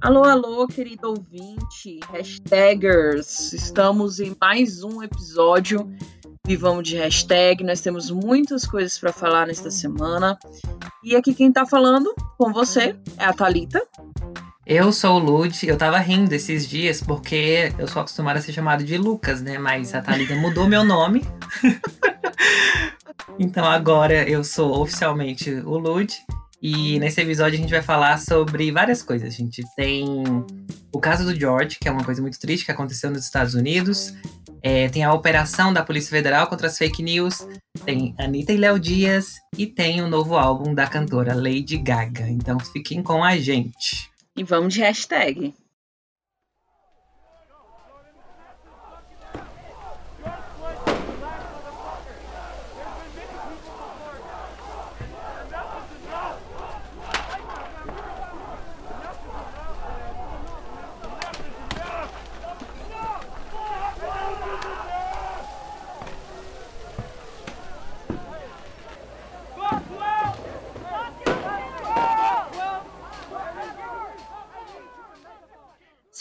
Alô, alô, querido ouvinte, hashtagers, estamos em mais um episódio Vivamos de Hashtag, nós temos muitas coisas para falar nesta semana, e aqui quem tá falando com você é a Thalita. Eu sou o Lud, eu tava rindo esses dias porque eu sou acostumada a ser chamado de Lucas, né, mas a Thalita mudou meu nome. então agora eu sou oficialmente o Lud, e nesse episódio a gente vai falar sobre várias coisas. A gente tem o caso do George, que é uma coisa muito triste que aconteceu nos Estados Unidos. É, tem a operação da Polícia Federal contra as fake news. Tem Anitta e Léo Dias. E tem o novo álbum da cantora Lady Gaga. Então fiquem com a gente. E vamos de hashtag.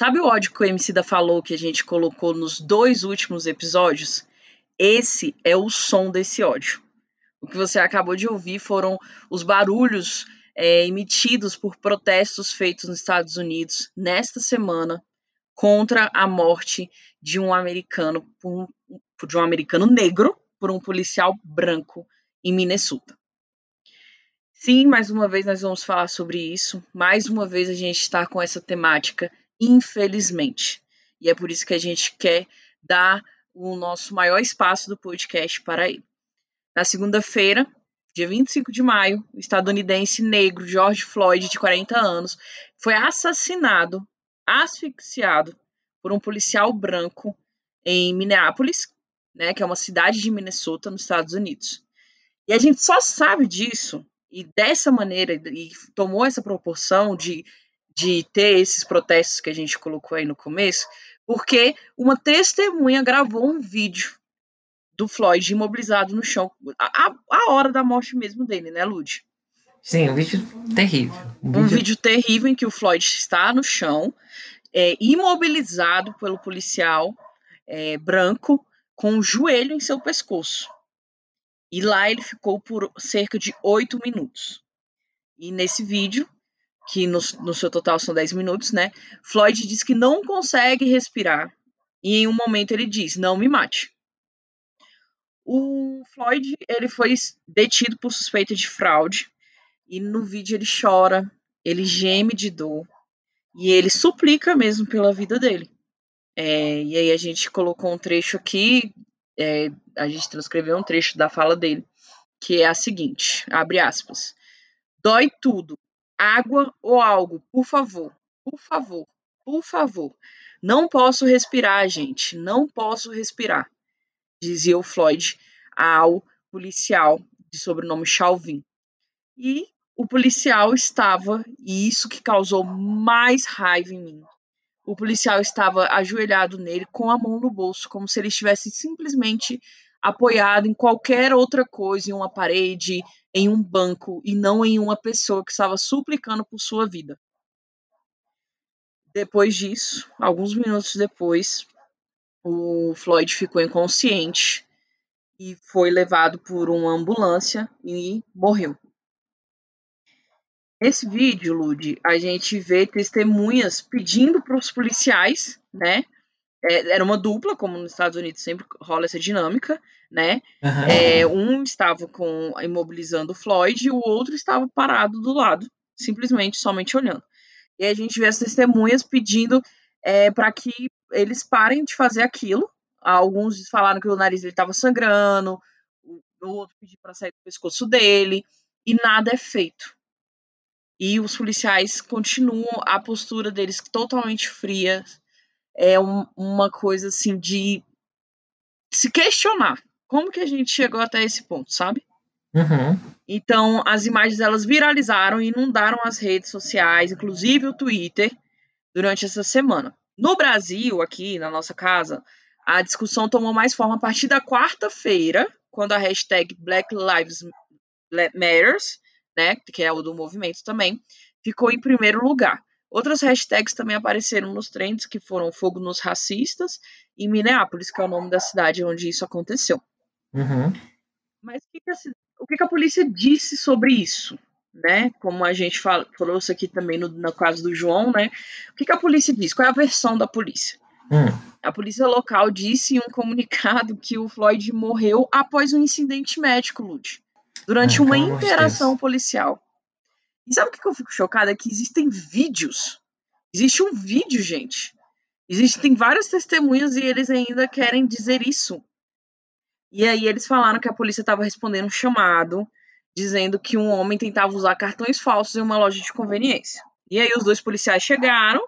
Sabe o ódio que o MC da falou que a gente colocou nos dois últimos episódios? Esse é o som desse ódio. O que você acabou de ouvir foram os barulhos é, emitidos por protestos feitos nos Estados Unidos nesta semana contra a morte de um americano de um americano negro por um policial branco em Minnesota. Sim, mais uma vez nós vamos falar sobre isso. Mais uma vez a gente está com essa temática infelizmente. E é por isso que a gente quer dar o nosso maior espaço do podcast para ele. Na segunda-feira, dia 25 de maio, o estadunidense negro George Floyd, de 40 anos, foi assassinado, asfixiado por um policial branco em Minneapolis, né, que é uma cidade de Minnesota, nos Estados Unidos. E a gente só sabe disso e dessa maneira e tomou essa proporção de de ter esses protestos que a gente colocou aí no começo, porque uma testemunha gravou um vídeo do Floyd imobilizado no chão, a, a hora da morte mesmo dele, né, Lud? Sim, um vídeo terrível. Um, um vídeo... vídeo... terrível em que o Floyd está no chão, é, imobilizado pelo policial é, branco, com o joelho em seu pescoço. E lá ele ficou por cerca de oito minutos. E nesse vídeo, que no, no seu total são 10 minutos, né? Floyd diz que não consegue respirar. E em um momento ele diz: Não me mate. O Floyd ele foi detido por suspeita de fraude. E no vídeo ele chora, ele geme de dor. E ele suplica mesmo pela vida dele. É, e aí a gente colocou um trecho aqui, é, a gente transcreveu um trecho da fala dele, que é a seguinte, abre aspas. Dói tudo, água ou algo, por favor, por favor, por favor. Não posso respirar, gente, não posso respirar, dizia o Floyd ao policial de sobrenome Chauvin. E o policial estava, e isso que causou mais raiva em mim. O policial estava ajoelhado nele com a mão no bolso, como se ele estivesse simplesmente apoiado em qualquer outra coisa, em uma parede, em um banco, e não em uma pessoa que estava suplicando por sua vida. Depois disso, alguns minutos depois, o Floyd ficou inconsciente e foi levado por uma ambulância e morreu. Nesse vídeo, Lud, a gente vê testemunhas pedindo para os policiais, né, é, era uma dupla, como nos Estados Unidos sempre rola essa dinâmica, né? Uhum. É, um estava com imobilizando o Floyd e o outro estava parado do lado, simplesmente somente olhando. E a gente vê as testemunhas pedindo é, para que eles parem de fazer aquilo. Alguns falaram que o nariz dele estava sangrando, o outro pediu para sair do pescoço dele, e nada é feito. E os policiais continuam a postura deles totalmente fria, é um, uma coisa assim de se questionar como que a gente chegou até esse ponto, sabe? Uhum. Então, as imagens elas viralizaram e inundaram as redes sociais, inclusive o Twitter, durante essa semana. No Brasil, aqui na nossa casa, a discussão tomou mais forma a partir da quarta-feira, quando a hashtag Black Lives Matters, né, que é o do movimento também, ficou em primeiro lugar. Outras hashtags também apareceram nos trends, que foram Fogo nos Racistas e Minneapolis, que é o nome da cidade onde isso aconteceu. Uhum. Mas o que, que, a, o que, que a polícia disse sobre isso? Né? Como a gente fala, falou isso aqui também no, no caso do João, né? O que, a polícia diz? Qual é a versão da polícia? Hum. A polícia local disse em um comunicado que o Floyd morreu após um incidente médico, Lud, durante Ah, uma de interação policial. E sabe o que eu fico chocada? É que existem vídeos. Existe um vídeo, gente. Existem várias testemunhas e eles ainda querem dizer isso. E aí eles falaram que a polícia estava respondendo um chamado, dizendo que um homem tentava usar cartões falsos em uma loja de conveniência. E aí os dois policiais chegaram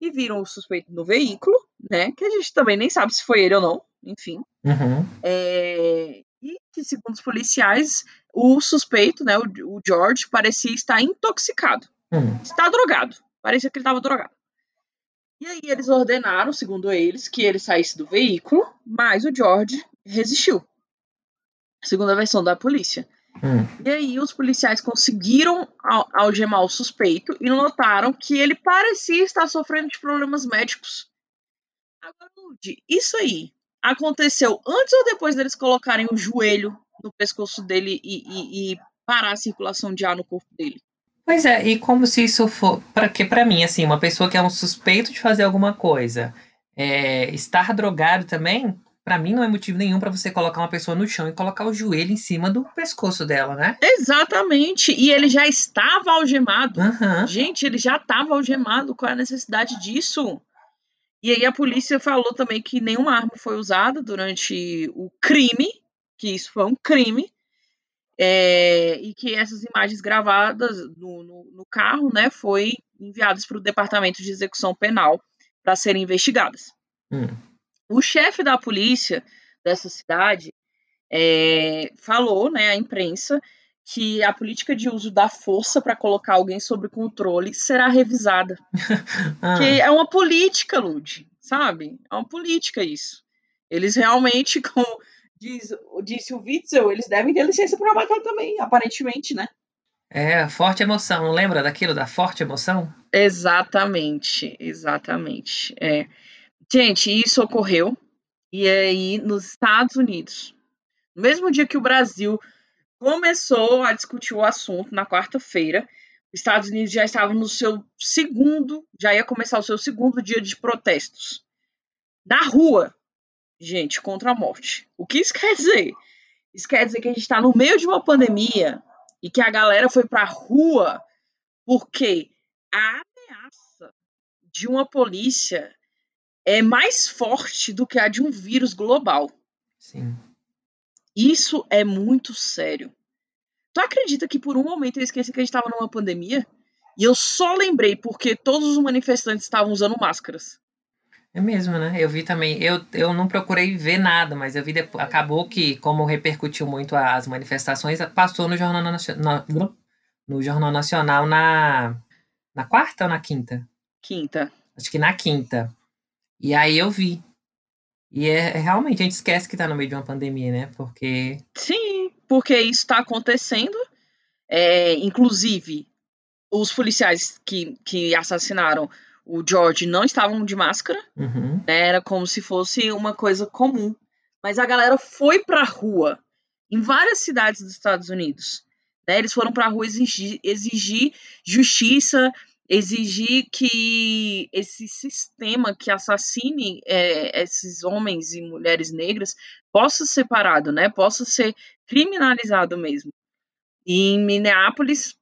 e viram o suspeito no veículo, né? Que a gente também nem sabe se foi ele ou não, enfim. Uhum. É, que, segundo os policiais, o suspeito, né, o, o George, parecia estar intoxicado, Hum. está drogado. Parecia que ele estava drogado. E aí eles ordenaram, segundo eles, que ele saísse do veículo, mas o George resistiu. Segundo a versão da polícia. Hum. E aí os policiais conseguiram al- algemar o suspeito e notaram que ele parecia estar sofrendo de problemas médicos. Agora, Lud, isso aí aconteceu antes ou depois deles colocarem o joelho no pescoço dele e, e- e parar a circulação de ar no corpo dele? Pois é, e como se isso for. Para que para mim, assim, uma pessoa que é um suspeito de fazer alguma coisa, é, estar drogado também, pra mim não é motivo nenhum pra você colocar uma pessoa no chão e colocar o joelho em cima do pescoço dela, né? Exatamente. E ele já estava algemado. Aham. Gente, ele já estava algemado. Qual é a necessidade disso? E aí a polícia falou também que nenhuma arma foi usada durante o crime, que isso foi um crime, é, e que essas imagens gravadas no, no, no carro, né, foi enviadas para o Departamento de Execução Penal para serem investigadas. Hum. O chefe da polícia dessa cidade é, falou, né, à imprensa, que a política de uso da força para colocar alguém sob controle será revisada. Ah, Que é uma política, Lud, sabe? É uma política isso. Eles realmente, como diz, disse o Witzel, eles devem ter licença para matar também, aparentemente, né? É, forte emoção. Lembra daquilo da forte emoção? Exatamente, exatamente. É. Gente, isso ocorreu e aí nos Estados Unidos, no mesmo dia que o Brasil começou a discutir o assunto na quarta-feira, os Estados Unidos já estavam no seu segundo, já ia começar o seu segundo dia de protestos na rua, gente, contra a morte. O que isso quer dizer? Isso quer dizer que a gente está no meio de uma pandemia e que a galera foi para a rua porque a ameaça de uma polícia é mais forte do que a de um vírus global. Sim. Isso é muito sério. Tu acredita que por um momento eu esqueci que a gente estava numa pandemia? E eu só lembrei porque todos os manifestantes estavam usando máscaras. É mesmo, né? Eu vi também. Eu, eu não procurei ver nada, mas eu vi depois. Acabou que, como repercutiu muito as manifestações, passou no Jornal Nacional, no Jornal Nacional na, na quarta ou na quinta? Quinta. Acho que na quinta. E aí eu vi. E é, é realmente, a gente esquece que tá no meio de uma pandemia, né? Porque. Sim, porque isso está acontecendo. É, inclusive, os policiais que, que assassinaram o George não estavam de máscara. Uhum. né? Era como se fosse uma coisa comum. Mas a galera foi pra rua em várias cidades dos Estados Unidos. Né? Eles foram pra rua exigir, exigir justiça, exigir que esse sistema que assassine é, esses homens e mulheres negras possa ser parado, né? Possa ser criminalizado mesmo. E em Minneapolis,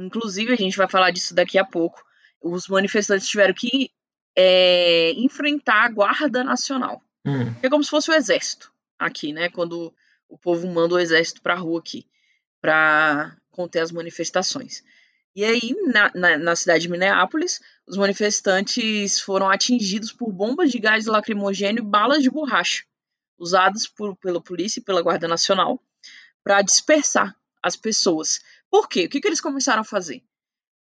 inclusive, a gente vai falar disso daqui a pouco, os manifestantes tiveram que é, enfrentar a Guarda Nacional. Hum. Que é como se fosse o exército aqui, né? Quando o povo manda o exército pra rua aqui, para conter as manifestações. E aí, na, na, na, cidade de Minneapolis, os manifestantes foram atingidos por bombas de gás lacrimogêneo e balas de borracha, usadas por, pela polícia e pela Guarda Nacional, para dispersar as pessoas. Por quê? O que, que eles começaram a fazer?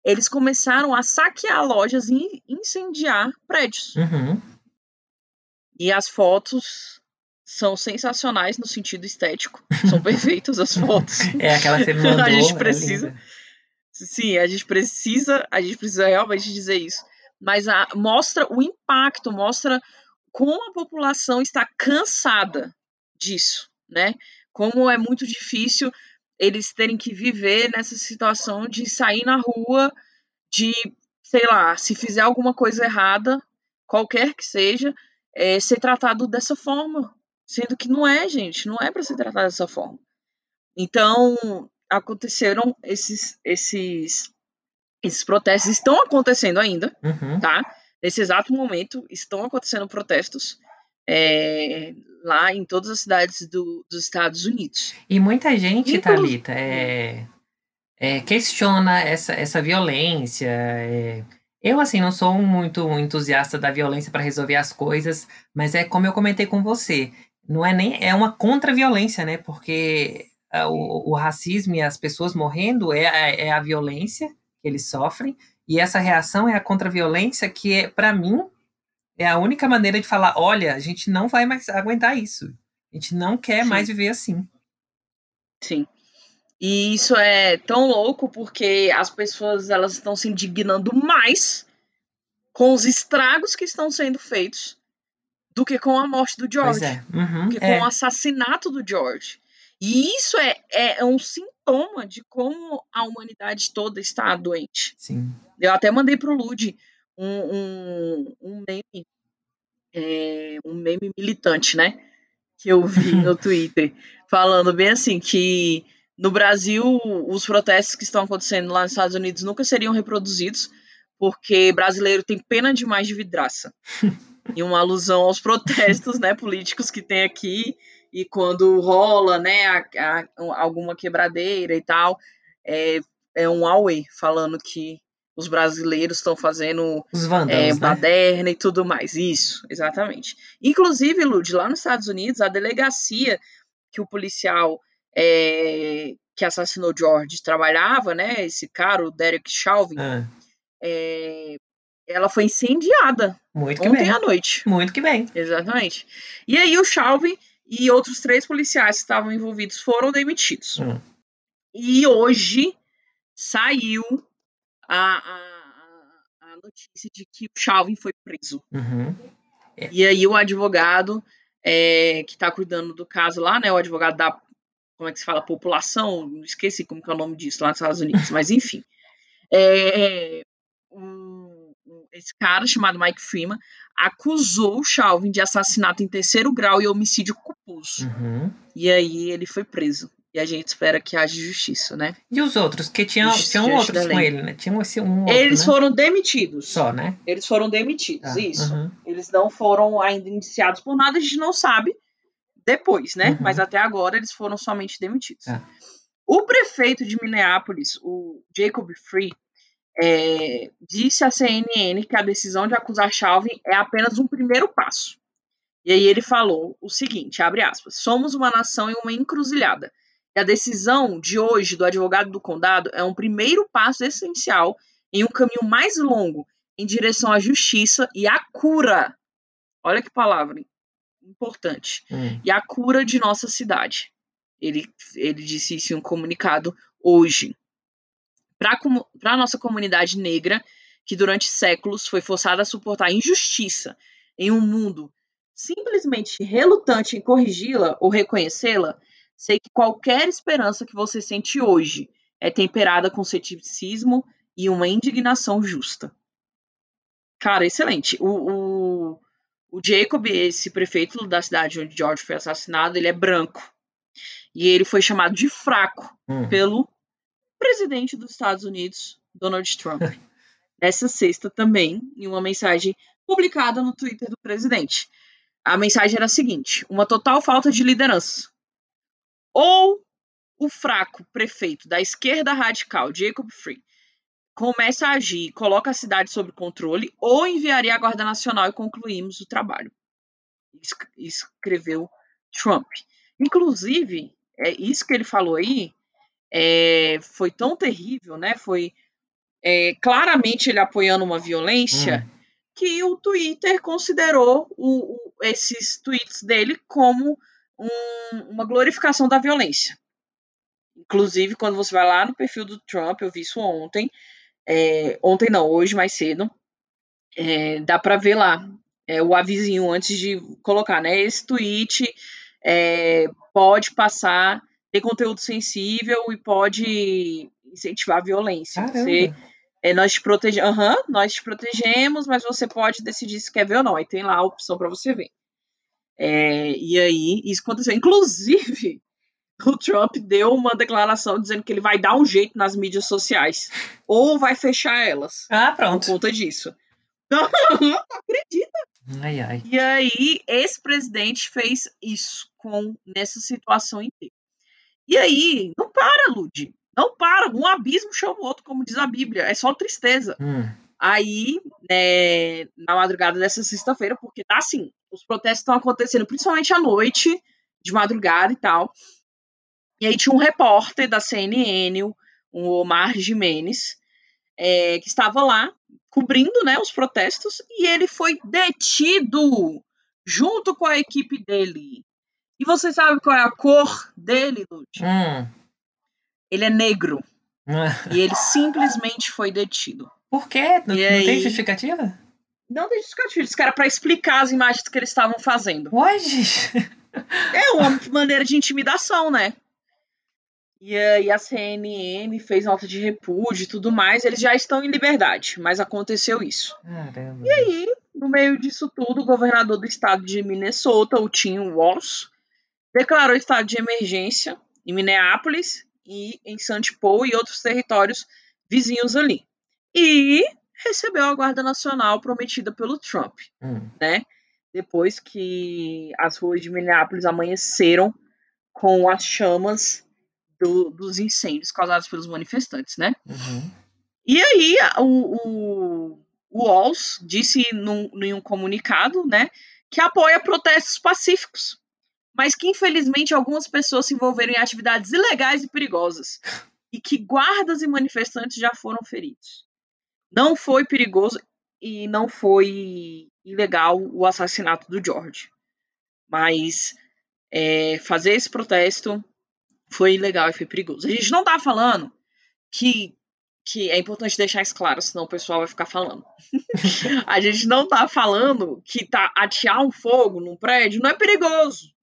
Eles começaram a saquear lojas e incendiar prédios. Uhum. E as fotos são sensacionais no sentido estético. São perfeitas as fotos. É aquela que você mandou. a gente é precisa. linda. Sim, a gente precisa, a gente precisa realmente dizer isso. Mas a, mostra o impacto, mostra como a população está cansada disso, né? Como é muito difícil eles terem que viver nessa situação de sair na rua, de, sei lá, se fizer alguma coisa errada, qualquer que seja, é, ser tratado dessa forma. Sendo que não é, gente, não é para ser tratado dessa forma. Então, aconteceram esses, esses, esses protestos, estão acontecendo ainda, Uhum. tá? Nesse exato momento, estão acontecendo protestos é, lá em todas as cidades do- dos Estados Unidos. E muita gente, Inclu- Thalita, é, é, questiona essa, essa violência. é. Eu, assim, não sou muito entusiasta da violência para resolver as coisas, mas é como eu comentei com você, não é nem é uma contra-violência, né? Porque o, o racismo e as pessoas morrendo é, a- é a violência que eles sofrem, e essa reação é a contra-violência que, é, para mim, é a única maneira de falar: olha, a gente não vai mais aguentar isso. A gente não quer Sim. mais viver assim. Sim. E isso é tão louco porque as pessoas elas estão se indignando mais com os estragos que estão sendo feitos do que com a morte do George, Pois é. Uhum, do que é. com o assassinato do George. E isso é, é um sintoma de como a humanidade toda está doente. Sim. Eu até mandei pro Lud um, um, um meme, é, um meme militante, né? Que eu vi no Twitter, falando bem assim, que no Brasil os protestos que estão acontecendo lá nos Estados Unidos nunca seriam reproduzidos, porque brasileiro tem pena demais de vidraça. e uma alusão aos protestos né, políticos que tem aqui, e quando rola né, a- a- alguma quebradeira e tal, é, é um Huawei falando que os brasileiros estão fazendo Os é, vândalos, né? baderna e tudo mais. Isso, exatamente. Inclusive, Lud, lá nos Estados Unidos, a delegacia que o policial é, que assassinou George trabalhava, né? Esse cara, o Derek Chauvin, Ah, é, ela foi incendiada muito ontem bem. à noite. Muito que bem. Exatamente. E aí o Chauvin e outros três policiais que estavam envolvidos foram demitidos. Hum. E hoje saiu a, a, a notícia de que o Chauvin foi preso. Uhum. E aí o advogado é, que está cuidando do caso lá, né? O advogado da como é que se fala população, esqueci como que é o nome disso lá nos Estados Unidos, mas enfim, é, um- um- esse cara chamado Mike Freeman acusou o Chauvin de assassinato em terceiro grau e homicídio culposo. Uhum. E aí ele foi preso. E a gente espera que haja justiça, né? E os outros? Que tinham, Justiça tinham outros com ele, né? Tinham esse um outro, Eles né? foram demitidos. Só, né? Eles foram demitidos, Tá. isso. Uhum. Eles não foram ainda indiciados por nada, a gente não sabe depois, né? Uhum. Mas até agora eles foram somente demitidos. Tá. O prefeito de Minneapolis, o Jacob Free, é, disse à CNN que a decisão de acusar Chauvin é apenas um primeiro passo. E aí ele falou o seguinte, abre aspas, somos uma nação em uma encruzilhada. E a decisão de hoje do advogado do condado é um primeiro passo essencial em um caminho mais longo em direção à justiça e à cura. Olha que palavra importante. Hum. E a cura de nossa cidade. Ele, ele disse isso em um comunicado hoje. Para a nossa comunidade negra, que durante séculos foi forçada a suportar injustiça em um mundo simplesmente relutante em corrigi-la ou reconhecê-la, sei que qualquer esperança que você sente hoje é temperada com ceticismo e uma indignação justa. Cara, excelente. O, o, o Jacob, esse prefeito da cidade onde George foi assassinado, ele é branco. E ele foi chamado de fraco Hum. pelo presidente dos Estados Unidos, Donald Trump. Nessa sexta também, em uma mensagem publicada no Twitter do presidente. A mensagem era a seguinte: uma total falta de liderança. Ou o fraco prefeito da esquerda radical, Jacob Free, começa a agir e coloca a cidade sob controle, ou enviaria a Guarda Nacional e concluímos o trabalho. Es- Escreveu Trump. Inclusive, é isso que ele falou aí é, foi tão terrível, né? Foi é, claramente ele apoiando uma violência Hum. que o Twitter considerou o- o- esses tweets dele como um- uma glorificação da violência. inclusive, quando você vai lá no perfil do Trump, eu vi isso ontem. É, ontem não, hoje mais cedo. Dá para ver lá é, o avisinho antes de colocar, né? Esse tweet pode passar, ter conteúdo sensível e pode incentivar a violência. Você, é, nós te protegemos, uhum, nós te protegemos, mas você pode decidir se quer ver ou não. Aí tem lá a opção para você ver. É, e aí, isso aconteceu. Inclusive, o Trump deu uma declaração dizendo que ele vai dar um jeito nas mídias sociais. Ou vai fechar elas. Ah, pronto. Por conta disso. Acredita? Ai, ai. E aí, esse presidente fez isso com nessa situação inteira. E aí, não para, Lud. Não para. Um abismo chama o outro, como diz a Bíblia. É só tristeza. Hum. Aí, né, na madrugada dessa sexta-feira, porque tá assim, os protestos estão acontecendo principalmente à noite, de madrugada e tal. E aí tinha um repórter da CNN, o Omar Jimenez, é, que estava lá cobrindo né, os protestos e ele foi detido junto com a equipe dele. E você sabe qual é a cor dele, Lud? Hum. Ele é negro. e ele simplesmente foi detido. Por quê? Não, não aí... tem justificativa? Não tem justificativa. Isso era para explicar as imagens que eles estavam fazendo. Hoje? É uma maneira de intimidação, né? E aí a CNN fez nota de repúdio e tudo mais. Eles já estão em liberdade, mas aconteceu isso. Caramba. E aí, no meio disso tudo, o governador do estado de Minnesota, o Tim Walz, declarou estado de emergência em Minneapolis e em St. Paul e outros territórios vizinhos ali. E recebeu a Guarda Nacional prometida pelo Trump, hum. né? Depois que as ruas de Minneapolis amanheceram com as chamas do, dos incêndios causados pelos manifestantes, né? Uhum. E aí o, o, o Walls disse num, em um comunicado, né, que apoia protestos pacíficos, mas que infelizmente algumas pessoas se envolveram em atividades ilegais e perigosas e que guardas e manifestantes já foram feridos. Não foi perigoso e não foi ilegal o assassinato do George, mas é, fazer esse protesto foi ilegal e foi perigoso. A gente não tá falando que, que é importante deixar isso claro, senão o pessoal vai ficar falando. a gente não tá falando que tá atear um fogo num prédio não é perigoso.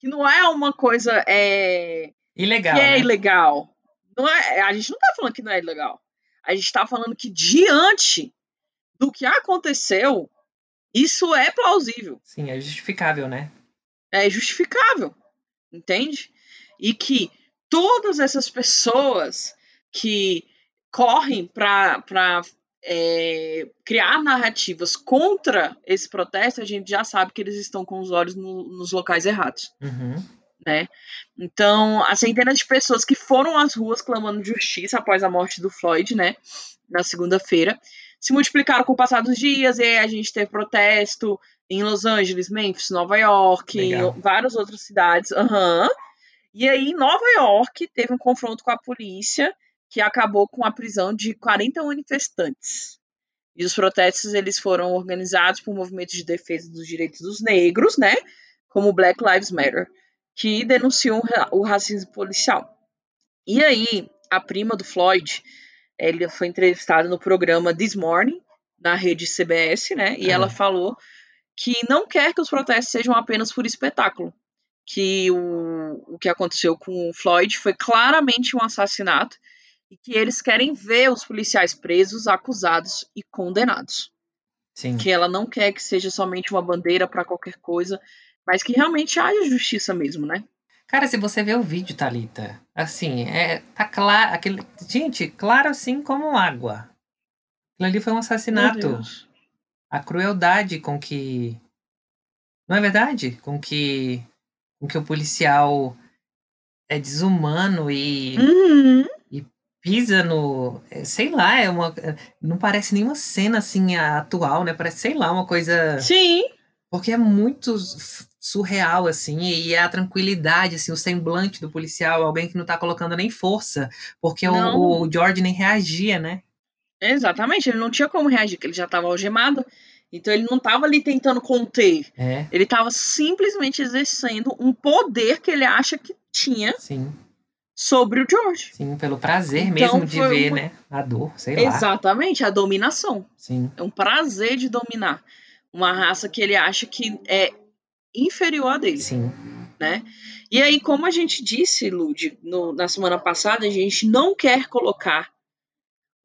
Que não é uma coisa é, ilegal. Que é né? ilegal. Não é, a gente não tá falando que não é ilegal. A gente tá falando que diante do que aconteceu, isso é plausível. Sim, é justificável, né? É justificável. Entende? e que todas essas pessoas que correm para é, criar narrativas contra esse protesto, a gente já sabe que eles estão com os olhos no, nos locais errados. Uhum. Né? Então, as centenas de pessoas que foram às ruas clamando justiça após a morte do Floyd, né, na segunda-feira, se multiplicaram com o passar dos dias, e aí a gente teve protesto em Los Angeles, Memphis, Nova York, Legal. em várias outras cidades. Uhum. E aí, em Nova York, teve um confronto com a polícia que acabou com a prisão de 40 manifestantes. E os protestos eles foram organizados por movimentos de defesa dos direitos dos negros, né, como Black Lives Matter, que denunciam o racismo policial. E aí, a prima do Floyd, ele foi entrevistada no programa This Morning, na rede CBS, né, e ela falou que não quer que os protestos sejam apenas por espetáculo, que o, o que aconteceu com o Floyd foi claramente um assassinato e que eles querem ver os policiais presos, acusados e condenados. Sim. Que ela não quer que seja somente uma bandeira para qualquer coisa, mas que realmente haja justiça mesmo, né? Cara, se você ver o vídeo, Thalita, assim, é, tá claro. Aquele, gente, claro assim como água. Aquilo ali foi um assassinato. A crueldade com que. Não é verdade? Com que. Com que o policial é desumano e Uhum. Pisa no. é, Sei lá, é uma. é, Não parece nenhuma cena assim atual, né? Parece, sei lá, uma coisa. Sim, Porque é muito surreal, assim, e a tranquilidade, assim, o semblante do policial, alguém que não tá colocando nem força, porque o, o George nem reagia, né? exatamente. Ele não tinha como reagir, porque ele já estava algemado. Então ele não estava ali tentando conter. É, Ele estava simplesmente exercendo um poder que ele acha que tinha sim. Sobre o George. Sim, pelo prazer então, mesmo de ver, né? A dor, sei lá. Exatamente, a dominação. Sim. É um prazer de dominar uma raça que ele acha que é inferior a dele. Sim. Né? E aí, como a gente disse, Lud, no, na semana passada, a gente não quer colocar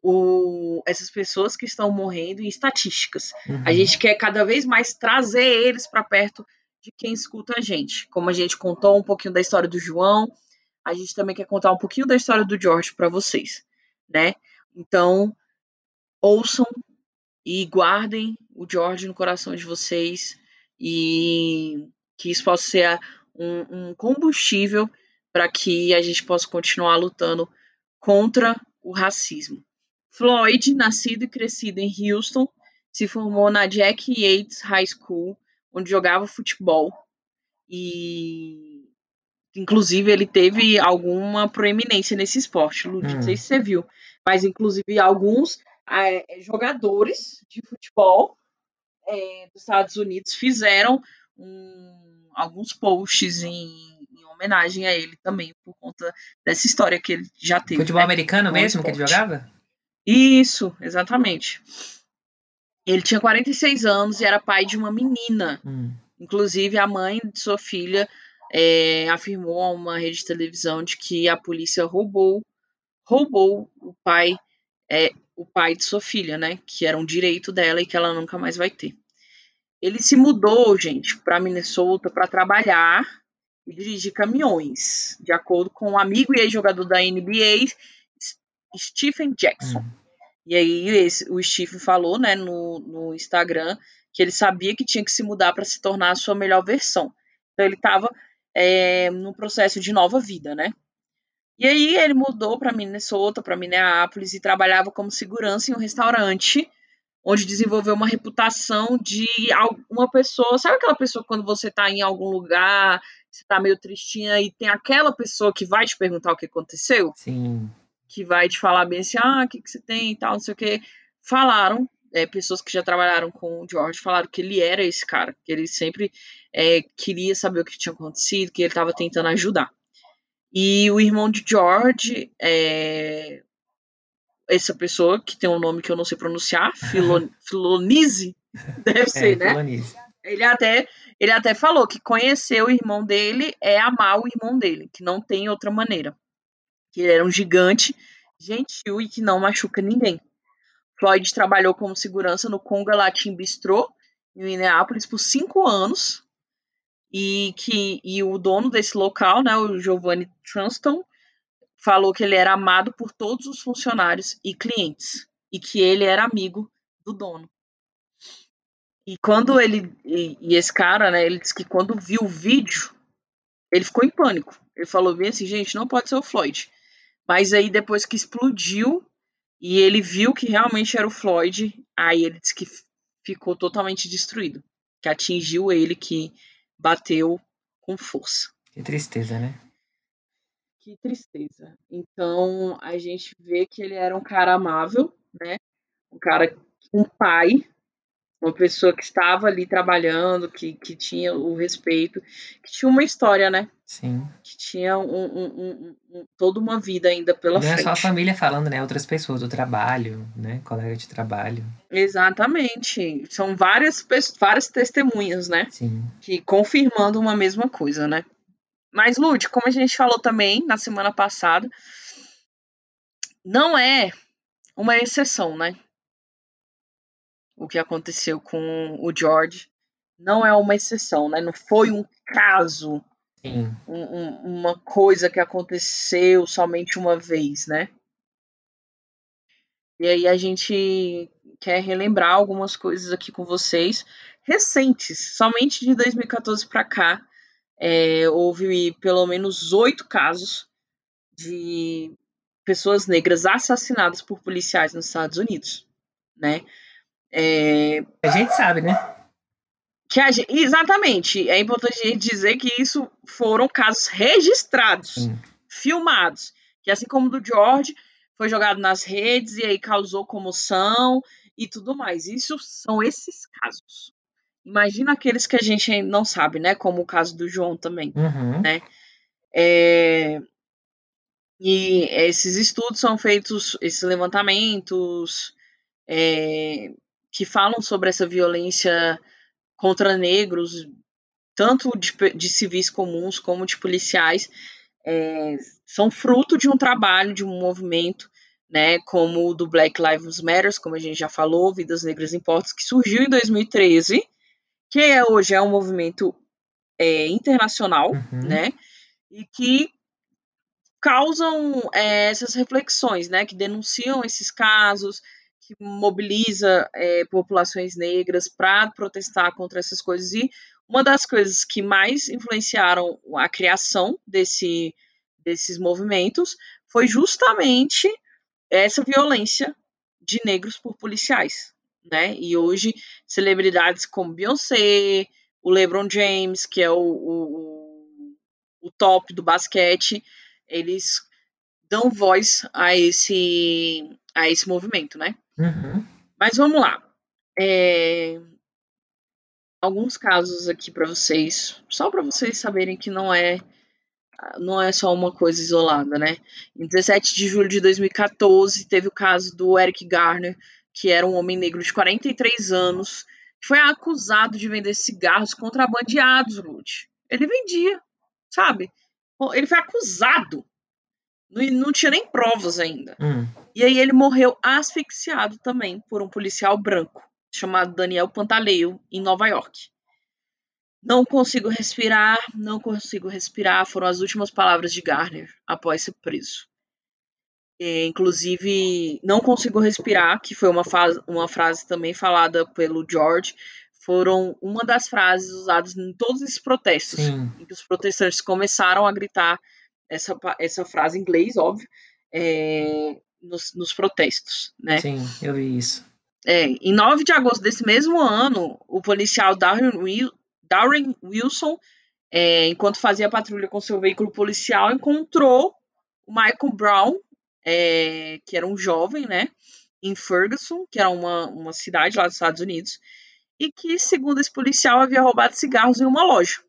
o, essas pessoas que estão morrendo em estatísticas. Uhum. A gente quer cada vez mais trazer eles para perto de quem escuta a gente. Como a gente contou um pouquinho da história do João, a gente também quer contar um pouquinho da história do George para vocês, né? Então, ouçam e guardem o George no coração de vocês e que isso possa ser um, um combustível para que a gente possa continuar lutando contra o racismo. Floyd, nascido e crescido em Houston, se formou na Jack Yates High School, onde jogava futebol. E inclusive ele teve alguma proeminência nesse esporte, Lud, hum. não sei se você viu, mas inclusive alguns é, jogadores de futebol é, dos Estados Unidos fizeram um, alguns posts em, em, homenagem a ele também, por conta dessa história que ele já teve. Futebol né? americano mesmo esporte. que ele jogava? Isso, exatamente. Ele tinha 46 anos e era pai de uma menina. Hum. Inclusive, a mãe de sua filha é, afirmou a uma rede de televisão de que a polícia roubou roubou o pai é, o pai de sua filha, né? Que era um direito dela e que ela nunca mais vai ter. Ele se mudou, gente, para Minnesota para trabalhar e dirigir caminhões, de acordo com um amigo e ex-jogador da NBA, Stephen Jackson. Hum. E aí esse, o Stephen falou, né, no, no Instagram, que ele sabia que tinha que se mudar para se tornar a sua melhor versão. Então ele estava é, no processo de nova vida, né? E aí ele mudou para Minnesota, para Minneapolis e trabalhava como segurança em um restaurante, onde desenvolveu uma reputação de uma pessoa, sabe aquela pessoa quando você está em algum lugar, você está meio tristinha e tem aquela pessoa que vai te perguntar o que aconteceu? Sim. Que vai te falar bem assim, ah, o que, que você tem e tal, não sei o que. Falaram, é, pessoas que já trabalharam com o George falaram que ele era esse cara, que ele sempre é, queria saber o que tinha acontecido, que ele estava tentando ajudar. E o irmão de George, é, essa pessoa que tem um nome que eu não sei pronunciar, Filon, Filonise, deve é, ser, né? Filonise. Ele até, ele até falou que conhecer o irmão dele é amar o irmão dele, que não tem outra maneira. Que ele era um gigante, gentil e que não machuca ninguém. Floyd trabalhou como segurança no Conga Latin Bistro, em Minneapolis, por cinco anos, e que e o dono desse local, né, o Giovanni Trunston, falou que ele era amado por todos os funcionários e clientes e que ele era amigo do dono. E quando ele e, e esse cara, né, ele disse que quando viu o vídeo, ele ficou em pânico. Ele falou bem assim, gente, não pode ser o Floyd. Mas aí depois que explodiu e ele viu que realmente era o Floyd, aí ele disse que ficou totalmente destruído, que atingiu ele que bateu com força. Que tristeza, né? Que tristeza. Então a gente vê que ele era um cara amável, né? Um cara, um pai, uma pessoa que estava ali trabalhando, que, que tinha o respeito, que tinha uma história, né? Sim. Que tinha um, um, um, toda uma vida ainda pela Não frente. Não é só a família falando, né? Outras pessoas do trabalho, né? Colega de trabalho. Exatamente. São várias, várias testemunhas, né? Sim. Que confirmando uma mesma coisa, né? Mas, Lud, como a gente falou também na semana passada, não é uma exceção, né? o que aconteceu com o George não é uma exceção, né? Não foi um caso, um, um, uma coisa que aconteceu somente uma vez, né? E aí a gente quer relembrar algumas coisas aqui com vocês recentes, somente de 2014 para cá, é, houve pelo menos oito casos de pessoas negras assassinadas por policiais nos Estados Unidos, né? É... A gente sabe, né? Que a. Exatamente. É importante a gente dizer que isso foram casos registrados, filmados. Que assim como do George, foi jogado nas redes e aí causou comoção e tudo mais. Isso são esses casos. Imagina aqueles que a gente não sabe, né? Como o caso do João também, uhum. né? É... E esses estudos são feitos, esses levantamentos é, que falam sobre essa violência contra negros, tanto de, de civis comuns como de policiais, é, são fruto de um trabalho, de um movimento, né, como o do Black Lives Matter, como a gente já falou, Vidas Negras Importam, que surgiu em 2013, que é, hoje é um movimento é, internacional, uhum. né, e que causam é, essas reflexões, né, que denunciam esses casos, que mobiliza é, populações negras para protestar contra essas coisas. E uma das coisas que mais influenciaram a criação desse, desses movimentos foi justamente essa violência de negros por policiais, né? E hoje celebridades como Beyoncé, o LeBron James, que é o, o, o top do basquete, eles dão voz a esse, a esse movimento, né? Uhum. Mas vamos lá. É... Alguns casos aqui para vocês, só para vocês saberem que não é não é só uma coisa isolada, né? Em 17 de julho de 2014, teve o caso do Eric Garner, que era um homem negro de 43 anos, que foi acusado de vender cigarros contrabandeados, Lute. Ele vendia, sabe? Ele foi acusado. Não, não tinha nem provas ainda. Hum. E aí ele morreu asfixiado também por um policial branco, chamado Daniel Pantaleio, em Nova York. Não consigo respirar, não consigo respirar, foram as últimas palavras de Garner após ser preso. E, inclusive, não consigo respirar, que foi uma, uma frase também falada pelo George, foram uma das frases usadas em todos esses protestos, Sim. em que os protestantes começaram a gritar essa, essa frase em inglês, óbvio, é, nos, nos, protestos, né? Sim, eu vi isso. É, em 9 de agosto desse mesmo ano, o policial Darren, Will, Darren Wilson, é, enquanto fazia patrulha com seu veículo policial, encontrou o Michael Brown, é, que era um jovem, né, em Ferguson, que era uma, uma cidade lá dos Estados Unidos, e que, segundo esse policial, havia roubado cigarros em uma loja.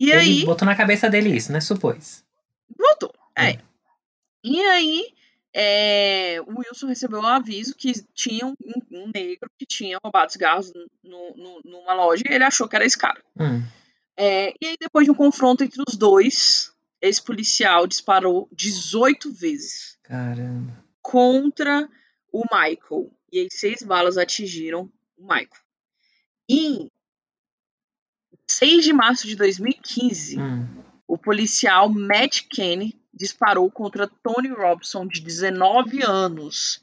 E Ele aí. botou na cabeça dele isso, né? Supôs. Botou, é. é. E aí, é, o Wilson recebeu um aviso que tinha um, um negro que tinha roubado cigarros no, no, numa loja e ele achou que era esse cara. Hum. É, e aí, depois de um confronto entre os dois, esse policial disparou 18 vezes. Caramba. Contra o Michael. E aí, seis balas atingiram o Michael. Em 6 de março de 2015, hum. O policial Matt Kenny disparou contra Tony Robson, de 19 anos,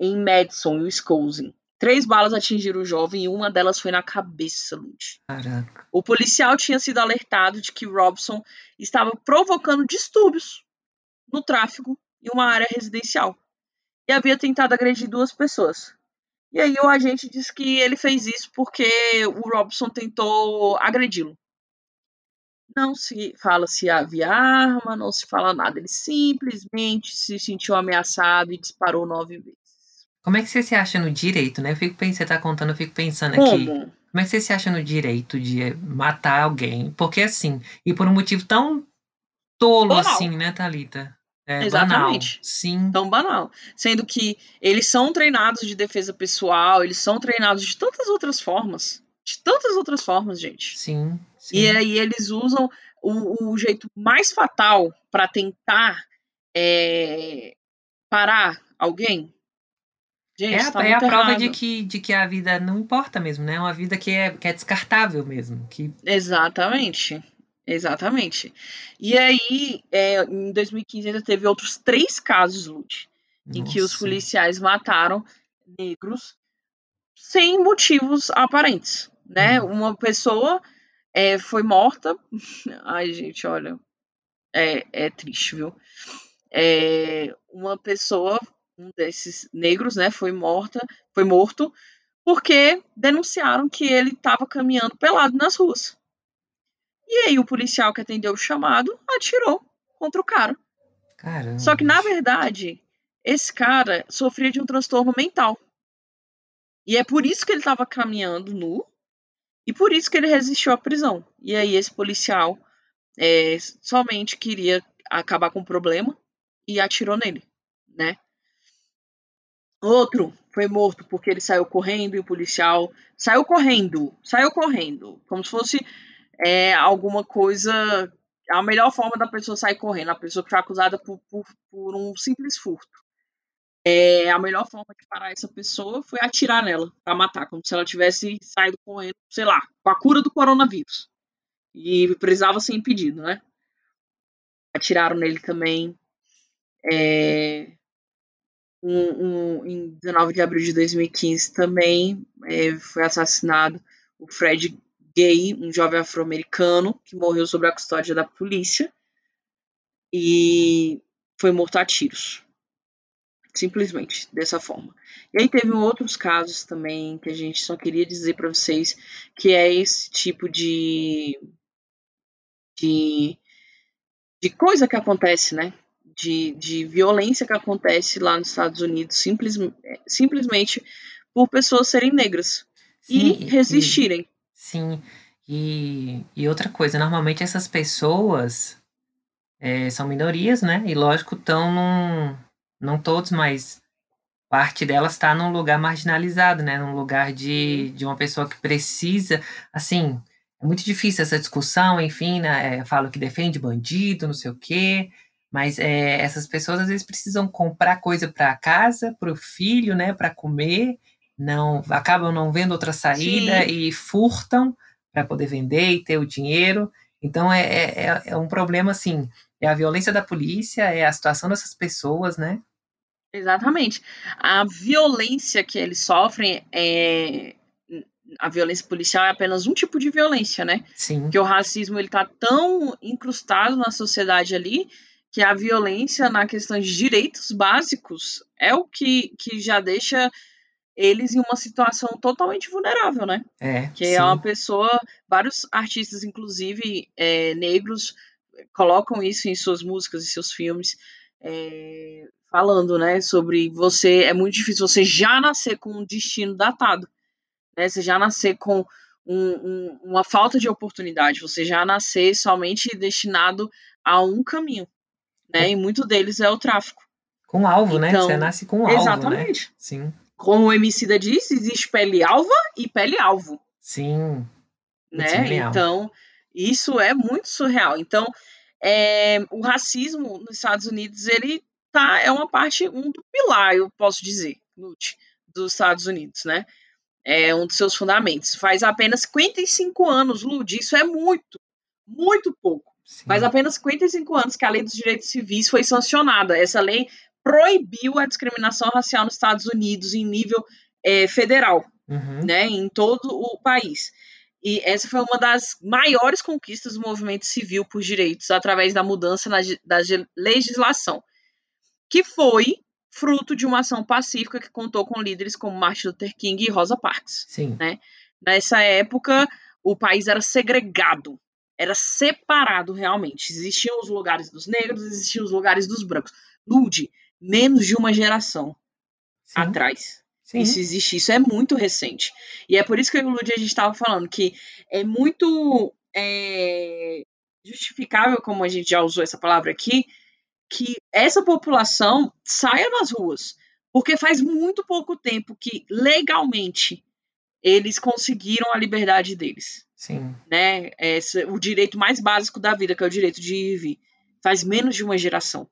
em Madison, Wisconsin. Três balas atingiram o jovem e uma delas foi na cabeça, Lud. Caraca. O policial tinha sido alertado de que Robson estava provocando distúrbios no tráfego em uma área residencial e havia tentado agredir duas pessoas. E aí o agente disse que ele fez isso porque o Robson tentou agredi-lo. Não se fala se havia arma, não se fala nada. Ele simplesmente se sentiu ameaçado e disparou nove vezes. Como é que você se acha no direito, né? Eu fico pensando, você tá contando, eu fico pensando aqui. Como? Como é que você se acha no direito de matar alguém? Porque assim, e por um motivo tão tolo Banal. assim, né, Thalita? É, Exatamente. Banal. Sim. Tão banal. Sendo que eles são treinados de defesa pessoal, eles são treinados de tantas outras formas. De tantas outras formas, gente. Sim. Sim. E aí eles usam o, o jeito mais fatal para tentar é, parar alguém. Gente, é, tá é a prova de que, de que a vida não importa mesmo, né? É uma vida que é, que é descartável mesmo. Que... Exatamente. Exatamente. E aí, é, em 2015, ainda teve outros três casos, Lute, em que os policiais mataram negros sem motivos aparentes, né? Uhum. Uma pessoa é, foi morta. Ai, gente, olha, é, é triste, viu? É, uma pessoa, um desses negros, né, foi morta, foi morto porque denunciaram que ele estava caminhando pelado nas ruas. E aí o policial que atendeu o chamado atirou contra o cara. Caramba. Só que, na verdade, esse cara sofria de um transtorno mental. E é por isso que ele estava caminhando nu e por isso que ele resistiu à prisão. E aí esse policial é, somente queria acabar com o problema e atirou nele, né? Outro foi morto porque ele saiu correndo e o policial saiu correndo, saiu correndo, como se fosse é, alguma coisa. A melhor forma da pessoa sair correndo, a pessoa que foi acusada por, por, por um simples furto. É, a melhor forma de parar essa pessoa foi atirar nela para matar, como se ela tivesse saído correndo, sei lá, com a cura do coronavírus. E precisava ser impedido, né? Atiraram nele também. É, um, um, em 19 de abril de 2015 também é, foi assassinado o Fred Gay, um jovem afro-americano que morreu sob a custódia da polícia e foi morto a tiros. Simplesmente dessa forma. E aí teve outros casos também que a gente só queria dizer para vocês que é esse tipo de, de de coisa que acontece, né? de, de violência que acontece lá nos Estados Unidos simples, simplesmente por pessoas serem negras sim, e resistirem. Sim, e, e outra coisa, normalmente essas pessoas é, são minorias, né? E lógico, estão num. Não todos, mas parte delas está num lugar marginalizado, né? Num lugar de, de uma pessoa que precisa, assim, é muito difícil essa discussão, enfim, né? É, falo que defende bandido, não sei o quê, mas é, essas pessoas às vezes precisam comprar coisa para casa, para o filho, né, para comer, não acabam não vendo outra saída Sim. e furtam para poder vender e ter o dinheiro. Então é, é, é, é um problema assim. É a violência da polícia, é a situação dessas pessoas, né? Exatamente. A violência que eles sofrem é a violência policial é apenas um tipo de violência, né? Sim. Porque o racismo ele tá tão incrustado na sociedade ali que a violência na questão de direitos básicos é o que, que já deixa eles em uma situação totalmente vulnerável, né? É. Que sim. é uma pessoa, vários artistas, inclusive é, negros, colocam isso em suas músicas e seus filmes, é, falando, né, sobre você. É muito difícil você já nascer com um destino datado, né? Você já nascer com um, um, uma falta de oportunidade, você já nascer somente destinado a um caminho né? E muito deles é o tráfico. Com alvo, né? então, né? Você nasce com alvo, Exatamente. Né? Sim. Como o Emicida disse, existe pele alva e pele alvo. Sim. Né? Então, isso é muito surreal. Então, é, o racismo nos Estados Unidos, ele tá, é uma parte, um do pilar, eu posso dizer, dos Estados Unidos, né? É um dos seus fundamentos. Faz apenas 55 anos, Lud, isso é muito, muito pouco. Sim. Mas apenas 55 anos que a Lei dos Direitos Civis foi sancionada. Essa lei proibiu a discriminação racial nos Estados Unidos em nível é, federal, uhum. né, em todo o país. E essa foi uma das maiores conquistas do movimento civil por direitos através da mudança na, da legislação, que foi fruto de uma ação pacífica que contou com líderes como Martin Luther King e Rosa Parks. Sim. Né? Nessa época, o país era segregado era separado realmente. Existiam os lugares dos negros, existiam os lugares dos brancos. Lude, menos de uma geração Sim. atrás. Sim. Isso existe, isso é muito recente. E é por isso que o Lude a gente estava falando que é muito é, justificável, como a gente já usou essa palavra aqui, que essa população saia nas ruas. Porque faz muito pouco tempo que legalmente eles conseguiram a liberdade deles. Sim. Né? Esse, o direito mais básico da vida, que é o direito de ir e vir. Faz menos de uma geração.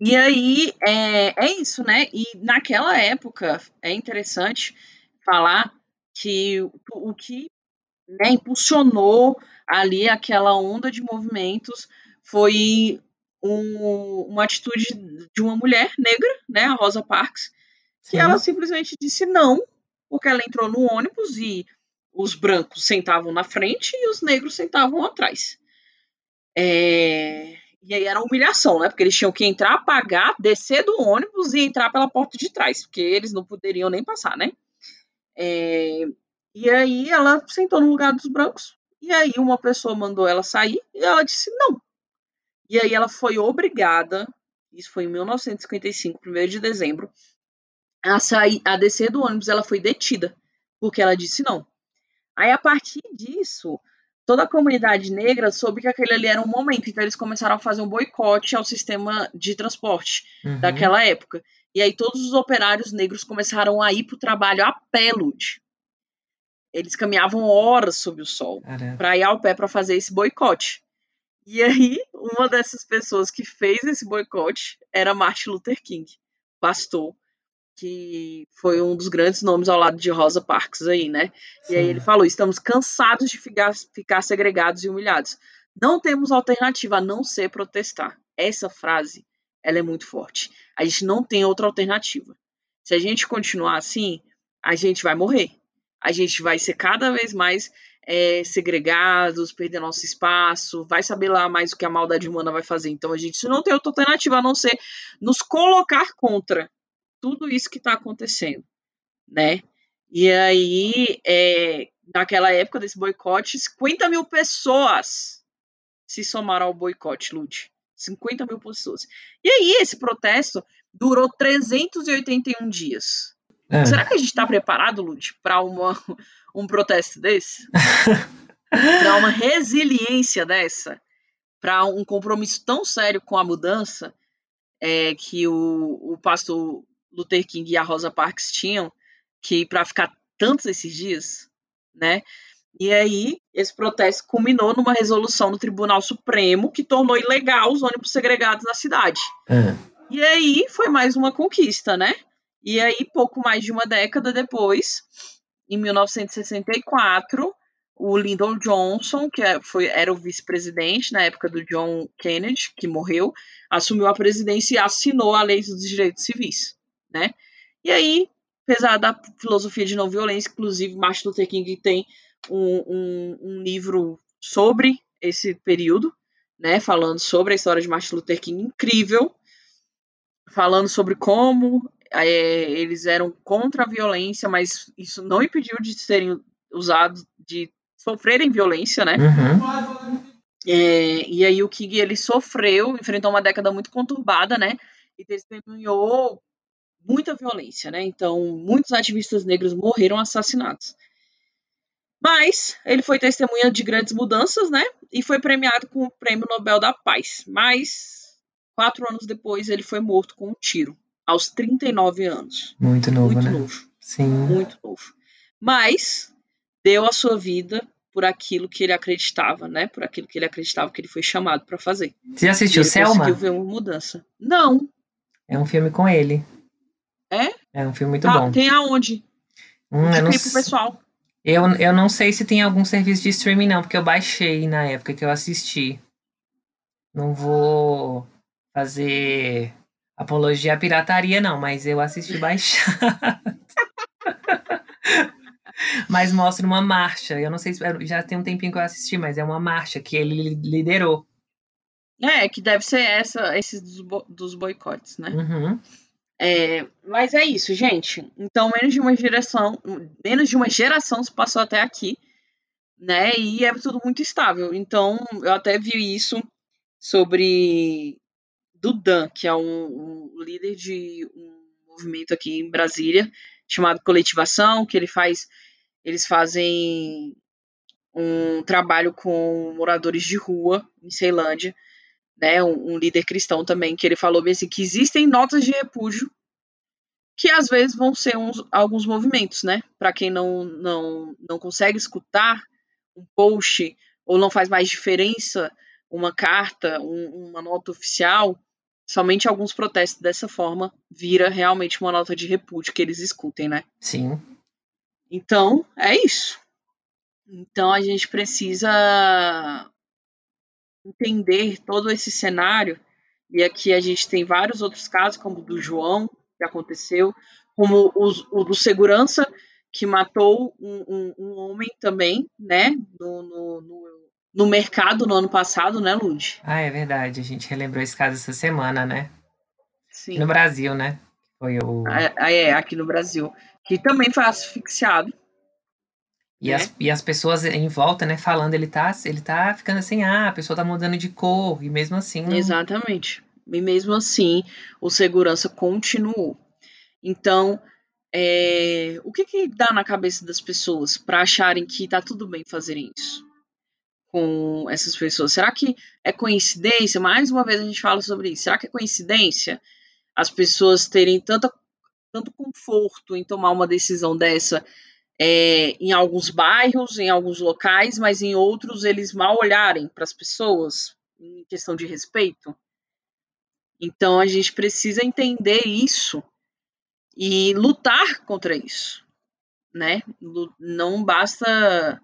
E aí, é, é isso, né? E naquela época, é interessante falar que o, o que né, impulsionou ali aquela onda de movimentos foi um, uma atitude de uma mulher negra, né, a Rosa Parks, que Sim. ela simplesmente disse não porque ela entrou no ônibus e os brancos sentavam na frente e os negros sentavam atrás. É... E aí era humilhação, né? Porque eles tinham que entrar, pagar, descer do ônibus e entrar pela porta de trás, porque eles não poderiam nem passar, né? É... E aí ela sentou no lugar dos brancos, e aí uma pessoa mandou ela sair e ela disse não. E aí ela foi obrigada, isso foi em 1955, 1 de dezembro, a sair, a descer do ônibus, ela foi detida, porque ela disse não. Aí, a partir disso, toda a comunidade negra soube que aquele ali era um momento, então eles começaram a fazer um boicote ao sistema de transporte uhum. daquela época. E aí todos os operários negros começaram a ir para o trabalho a pé, Lud. Eles caminhavam horas sob o sol para ir ao pé para fazer esse boicote. E aí, uma dessas pessoas que fez esse boicote era Martin Luther King, pastor, que foi um dos grandes nomes ao lado de Rosa Parks aí, né? Sim. E aí ele falou: estamos cansados de ficar, ficar segregados e humilhados. Não temos alternativa a não ser protestar. Essa frase, ela é muito forte. A gente não tem outra alternativa. Se a gente continuar assim, a gente vai morrer a gente vai ser cada vez mais é, segregados, perder nosso espaço, vai saber lá mais o que a maldade humana vai fazer. Então a gente não tem outra alternativa a não ser nos colocar contra tudo isso que está acontecendo, né? E aí, é, naquela época desse boicote, 50 mil pessoas se somaram ao boicote, Lud. 50 mil pessoas. E aí, esse protesto durou 381 dias. É. Será que a gente está preparado, Lud, para um protesto desse? para uma resiliência dessa? Para um compromisso tão sério com a mudança é, que o, o pastor Luther King e a Rosa Parks tinham, que para ficar tantos esses dias, né? E aí, esse protesto culminou numa resolução do Tribunal Supremo que tornou ilegal os ônibus segregados na cidade. É. E aí foi mais uma conquista, né? E aí, pouco mais de uma década depois, em 1964, o Lyndon Johnson, que é, foi, era o vice-presidente na época do John Kennedy, que morreu, assumiu a presidência e assinou a Lei dos Direitos Civis, né? E aí, apesar da filosofia de não violência, inclusive Martin Luther King tem um, um, um livro sobre esse período, né? Falando sobre a história de Martin Luther King, incrível, falando sobre como é, eles eram contra a violência, mas isso não impediu de serem usados, de sofrerem violência, né? Uhum. É, e aí o King ele sofreu, enfrentou uma década muito conturbada, né? E testemunhou muita violência, né? Então muitos ativistas negros morreram assassinados. Mas ele foi testemunha de grandes mudanças, né? E foi premiado com o Prêmio Nobel da Paz. Mas quatro anos depois ele foi morto com um tiro aos 39 anos. Muito novo, muito né? Novo. Sim. Muito novo. Mas deu a sua vida por aquilo que ele acreditava, né? Por aquilo que ele acreditava que ele foi chamado para fazer. Você já assistiu ele Selma? Conseguiu ver uma mudança. Não. É um filme com ele. É? É um filme muito ah, bom. Tem aonde? Hum, eu não pro pessoal. Eu, eu não sei se tem algum serviço de streaming, não, porque eu baixei na época que eu assisti. Não vou fazer apologia à pirataria, não, mas eu assisti baixado. mas mostra uma marcha. Eu não sei se já tem um tempinho que eu assisti, mas é uma marcha que ele liderou. É, que deve ser essa, esses dos, bo dos boicotes, né? Uhum. É, mas é isso, gente. Então, menos de uma geração, menos de uma geração se passou até aqui, né? E é tudo muito estável. Então, eu até vi isso sobre do Dan, que é um líder de um movimento aqui em Brasília chamado Coletivação, que ele faz, eles fazem um trabalho com moradores de rua em Ceilândia, né, um, um, líder cristão também, que ele falou bem assim, que existem notas de repúdio que às vezes vão ser uns, alguns movimentos, né, para quem não, não, não consegue escutar um post ou não faz mais diferença uma carta, um, uma nota oficial, somente alguns protestos dessa forma vira realmente uma nota de repúdio que eles escutem, né? Sim. Então, é isso. Então a gente precisa entender todo esse cenário. E aqui a gente tem vários outros casos, como o do João, que aconteceu, como o, o do segurança, que matou um, um, um homem também, né? No, no, no no mercado no ano passado, né, Lud? Ah, é verdade. A gente relembrou esse caso essa semana, né? Sim. No Brasil, né? Foi o. É, é, aqui no Brasil. Que também foi asfixiado. E, né? as, e as pessoas em volta, né, falando, ele tá, ele tá ficando assim, ah, a pessoa tá mudando de cor, e mesmo assim. Não... Exatamente. E mesmo assim, o segurança continuou. Então, é, o que que dá na cabeça das pessoas para acharem que tá tudo bem fazerem isso? com essas pessoas? Será que é coincidência? Mais uma vez a gente fala sobre isso. Será que é coincidência as pessoas terem tanta, tanto conforto em tomar uma decisão dessa é, em alguns bairros, em alguns locais, mas em outros eles mal olharem para as pessoas em questão de respeito? Então a gente precisa entender isso e lutar contra isso, né? Não basta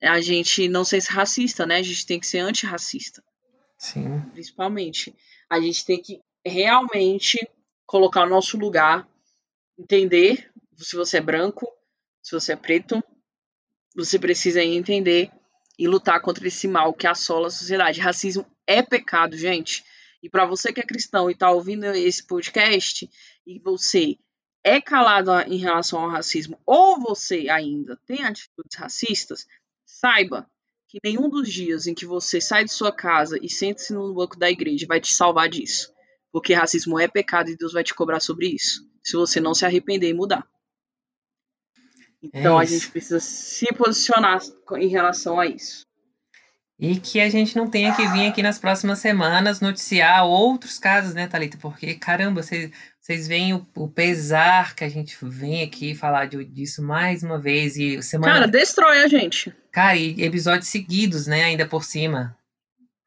a gente não ser racista, né? A gente tem que ser antirracista. Sim. Principalmente. A gente tem que realmente colocar o nosso lugar, entender se você é branco, se você é preto, você precisa entender e lutar contra esse mal que assola a sociedade. Racismo é pecado, gente. E para você que é cristão e está ouvindo esse podcast e você é calado em relação ao racismo ou você ainda tem atitudes racistas, saiba que nenhum dos dias em que você sai de sua casa e sente-se no banco da igreja vai te salvar disso. Porque racismo é pecado e Deus vai te cobrar sobre isso. Se você não se arrepender e mudar. Então é a gente precisa se posicionar em relação a isso. E que a gente não tenha que vir aqui nas próximas semanas noticiar outros casos, né, Thalita? Porque, caramba, vocês, vocês veem o, o, pesar que a gente vem aqui falar de, disso mais uma vez. E semana... Cara, destrói a gente. Cara, e episódios seguidos, né, ainda por cima.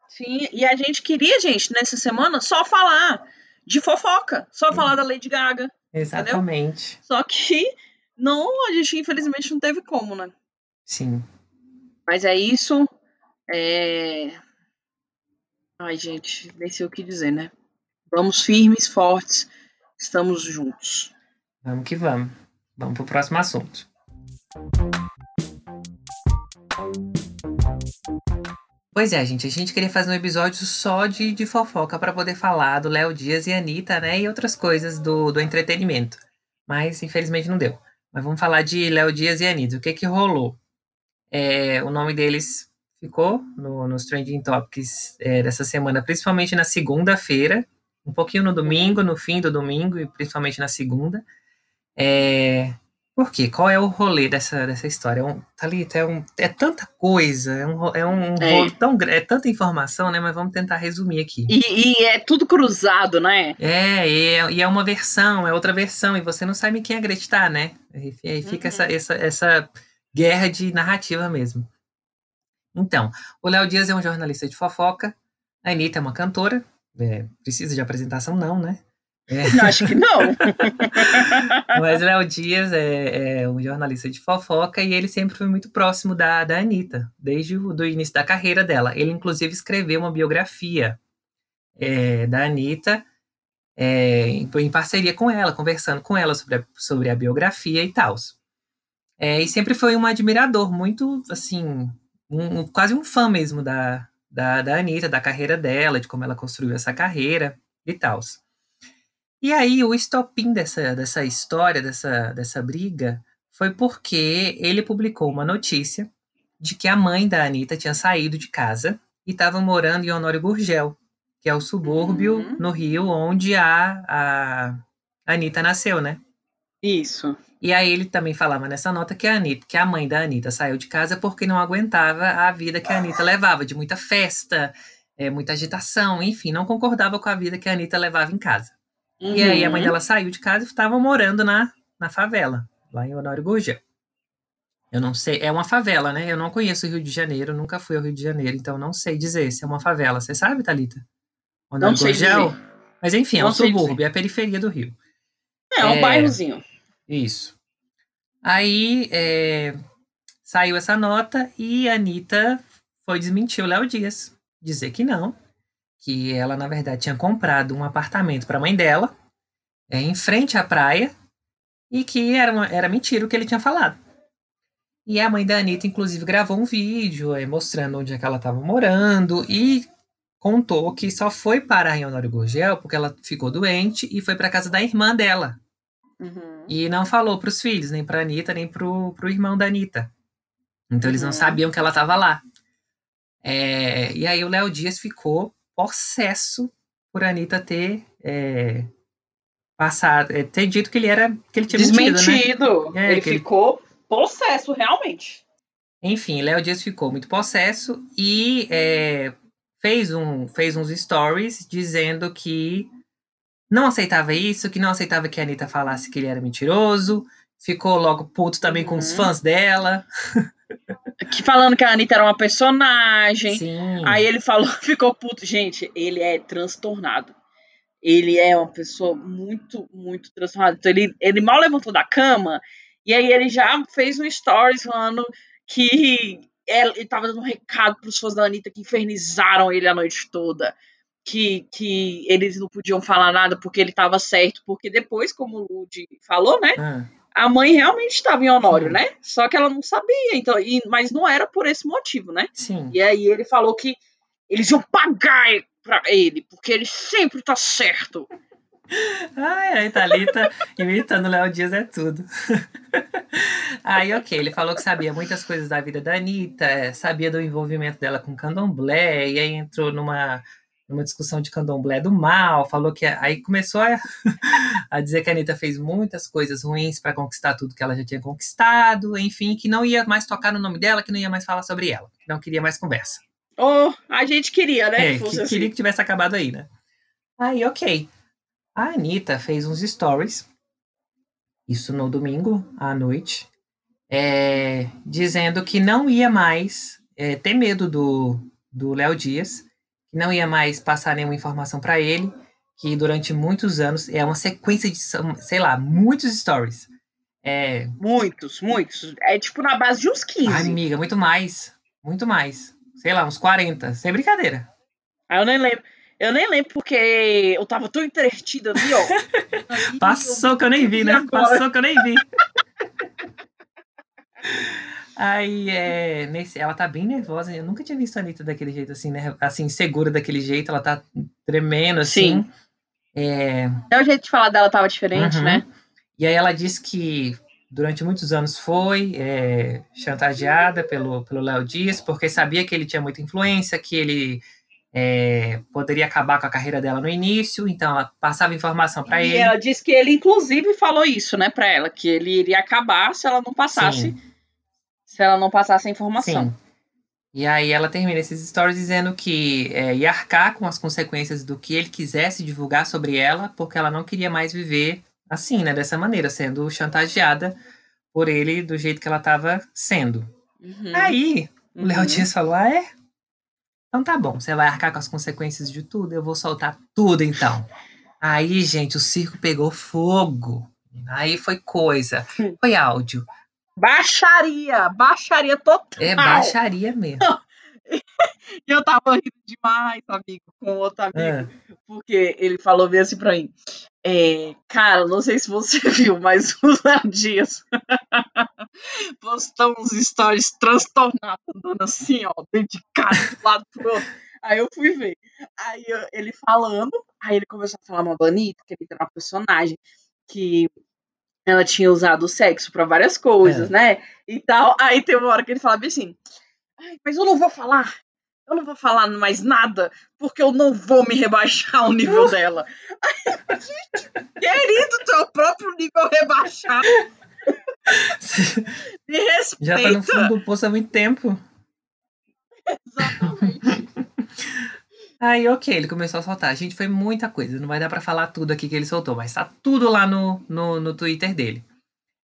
Sim, e a gente queria, gente, nessa semana, só falar de fofoca. Só falar da Lady Gaga. Exatamente. Entendeu? Só que não, a gente infelizmente não teve como, né? Sim. Mas é isso. É... Ai, gente, nem sei o que dizer, né? Vamos firmes, fortes, estamos juntos. Vamos que vamos. Vamos pro próximo assunto. Pois é, gente, a gente queria fazer um episódio só de, de fofoca para poder falar do Léo Dias e Anitta, né? E outras coisas do, do entretenimento. Mas infelizmente não deu. Mas vamos falar de Léo Dias e Anitta. O que que rolou? É, o nome deles ficou no, nos Trending Topics é, dessa semana, principalmente na segunda-feira, um pouquinho no domingo, no fim do domingo e principalmente na segunda. É, por quê? Qual é o rolê dessa, dessa história? É um, Thalita, é, um, é tanta coisa, é um, é um é. rolo tão é tanta informação, né? Mas vamos tentar resumir aqui. E, e é tudo cruzado, né? É, e é, e é uma versão, é outra versão, e você não sabe em quem acreditar, né? E aí fica uhum. essa, essa, essa guerra de narrativa mesmo. Então, o Léo Dias é um jornalista de fofoca, a Anitta é uma cantora, é, precisa de apresentação não, né? É. Acho que não. Mas Léo Dias é, é, um jornalista de fofoca e ele sempre foi muito próximo da, da Anitta, desde o do início da carreira dela. Ele, inclusive, escreveu uma biografia é, da Anitta é, em, em, parceria com ela, conversando com ela sobre a, sobre a biografia e tal. É, e sempre foi um admirador, muito, assim, um, quase um fã mesmo da, da, da Anitta, da carreira dela, de como ela construiu essa carreira e tal. E aí, o estopim dessa, dessa história, dessa, dessa briga, foi porque ele publicou uma notícia de que a mãe da Anitta tinha saído de casa e estava morando em Honório Gurgel, que é o subúrbio uhum. no Rio onde a, a Anitta nasceu, né? Isso. E aí ele também falava nessa nota que a Anitta, que a mãe da Anitta saiu de casa porque não aguentava a vida que a Anitta levava, de muita festa, é, muita agitação, enfim, não concordava com a vida que a Anitta levava em casa. Uhum. E aí a mãe uhum. dela saiu de casa e estava morando na, na favela, lá em Honório Gurgel. Eu não sei, é uma favela, né? Eu não conheço o Rio de Janeiro, nunca fui ao Rio de Janeiro, então não sei dizer se é uma favela. Você sabe, Thalita? Honório não sei Gurgel? Dizer. Mas enfim, não é um subúrbio, é a periferia do Rio. É, é um bairrozinho. Isso. Aí é, saiu essa nota e a Anitta foi desmentir o Léo Dias. Dizer que não, que ela, na verdade, tinha comprado um apartamento para a mãe dela, é, em frente à praia, e que era, uma, era mentira o que ele tinha falado. E a mãe da Anitta, inclusive, gravou um vídeo é, mostrando onde é que ela estava morando e contou que só foi parar em Honório Gurgel porque ela ficou doente e foi para casa da irmã dela. Uhum. E não falou para os filhos, nem para Anitta, nem para o irmão da Anitta. Então eles não uhum. sabiam que ela estava lá. É, e aí o Léo Dias ficou possesso por Anitta ter é, passado, é, ter dito que ele era que ele tinha desmentido. Mentido, né? É, ele ficou ele... possesso realmente. Enfim, Léo Dias ficou muito possesso e é, fez, um, fez uns stories dizendo que não aceitava isso, que não aceitava que a Anitta falasse que ele era mentiroso. Ficou logo puto também uhum. com os uhum. fãs dela. Que falando que a Anitta era uma personagem. Sim. Aí ele falou, ficou puto. Gente, ele é transtornado. Ele é uma pessoa muito, muito transtornada. Então ele, ele mal levantou da cama e aí ele já fez um stories falando que ele estava dando um recado para os fãs da Anitta que infernizaram ele a noite toda. Que, que eles não podiam falar nada porque ele estava certo. Porque depois, como o Lud falou, né? Ah a mãe realmente estava em Honório, Sim. né? Só que ela não sabia, então, e, mas não era por esse motivo, né? Sim. E aí ele falou que eles iam pagar pra ele, porque ele sempre tá certo. Ai, a Thalita imitando Léo Dias é tudo. Aí, ok, ele falou que sabia muitas coisas da vida da Anitta, é, sabia do envolvimento dela com candomblé, e aí entrou numa numa discussão de candomblé do mal, falou que aí começou a, a dizer que a Anitta fez muitas coisas ruins para conquistar tudo que ela já tinha conquistado, enfim, que não ia mais tocar no nome dela, que não ia mais falar sobre ela, que não queria mais conversa. Oh, a gente queria, né? É, que, assim. queria que tivesse acabado aí, né? Aí, ok. A Anitta fez uns stories, isso no domingo à noite, é, dizendo que não ia mais é, ter medo do, do Léo Dias, não ia mais passar nenhuma informação para ele, que durante muitos anos é uma sequência de, sei lá, muitos stories. É... Muitos, muitos. É tipo na base de uns 15. Ai, amiga, muito mais. Muito mais. Sei lá, uns 40. Sem brincadeira. Ah, eu nem lembro. Eu nem lembro porque eu tava tão entretida ali, ó. Passou que eu nem vi, né? Agora. Passou que eu nem vi. Aí, é, nesse, ela tá bem nervosa. Eu nunca tinha visto a Anitta daquele jeito, assim, né? Assim, segura daquele jeito. Ela tá tremendo, assim. Sim. É... Até o jeito de falar dela tava diferente, uhum. né? E aí ela disse que durante muitos anos foi é, chantageada pelo pelo Léo Dias, porque sabia que ele tinha muita influência, que ele é, poderia acabar com a carreira dela no início, então ela passava informação para ele. E ela disse que ele, inclusive, falou isso, né, para ela, que ele iria acabar se ela não passasse Sim se ela não passasse a informação. Sim. E aí ela termina esses stories dizendo que é, ia arcar com as consequências do que ele quisesse divulgar sobre ela, porque ela não queria mais viver assim, né? Dessa maneira, sendo chantageada por ele do jeito que ela estava sendo. Uhum. Aí o Léo uhum. Dias falou: Ah, é? Então tá bom, você vai arcar com as consequências de tudo, eu vou soltar tudo então. Aí, gente, o circo pegou fogo. Aí foi coisa, foi áudio, Baixaria, baixaria total. É baixaria mesmo. E eu tava rindo demais, amigo, com outro amigo, é. porque ele falou bem assim pra mim. É, cara, não sei se você viu, mas Léo Dias postou uns stories transtornados, andando assim, ó, dedicado de um lado pro outro. Aí eu fui ver. Aí ele falando, aí ele começou a falar uma bonita, que ele tem uma personagem que ela tinha usado o sexo para várias coisas, é. né? E tal. Aí tem uma hora que ele fala bem assim: Ai, mas eu não vou falar. Eu não vou falar mais nada, porque eu não vou me rebaixar ao nível dela. Aí, gente, querido, teu próprio nível rebaixado. Me respeita. Já tá no fundo do poço há muito tempo. Exatamente. Aí, ok, ele começou a soltar. Gente, foi muita coisa. Não vai dar para falar tudo aqui que ele soltou, mas tá tudo lá no, no, no Twitter dele.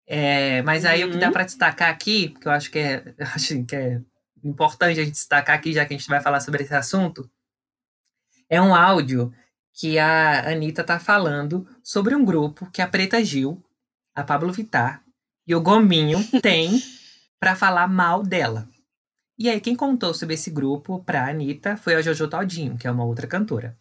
É, mas aí uhum. o que dá uhum. para destacar aqui, que eu acho que é, acho que é importante a gente destacar aqui, já que a gente vai falar sobre esse assunto, é um áudio que a Anitta tá falando sobre um grupo que a Preta Gil, a Pablo Vittar e o Gominho têm para falar mal dela. E aí, quem contou sobre esse grupo pra Anitta foi a Jojo Todinho, que é uma outra cantora.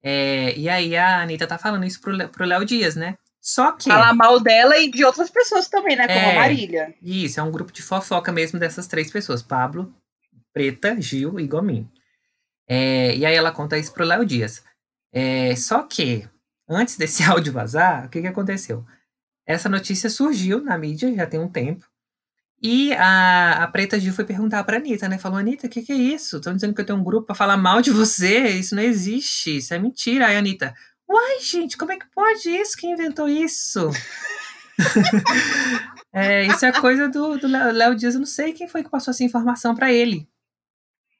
É, e aí a Anitta tá falando isso pro, pro Léo Dias, né? Só que. Falar mal dela e de outras pessoas também, né? Como é, a Marília. Isso, é um grupo de fofoca mesmo dessas três pessoas: Pablo, Preta, Gil e Gominho. É, e aí ela conta isso pro Léo Dias. É, só que, antes desse áudio vazar, o que, que aconteceu? Essa notícia surgiu na mídia já tem um tempo. E a, a Preta Gil foi perguntar pra Anitta, né? Falou, Anitta, o que, que é isso? Estão dizendo que eu tenho um grupo para falar mal de você. Isso não existe, isso é mentira. Aí a Anitta, uai, gente, como é que pode isso? Quem inventou isso? É, isso é coisa do, do Léo Dias, eu não sei quem foi que passou essa informação para ele.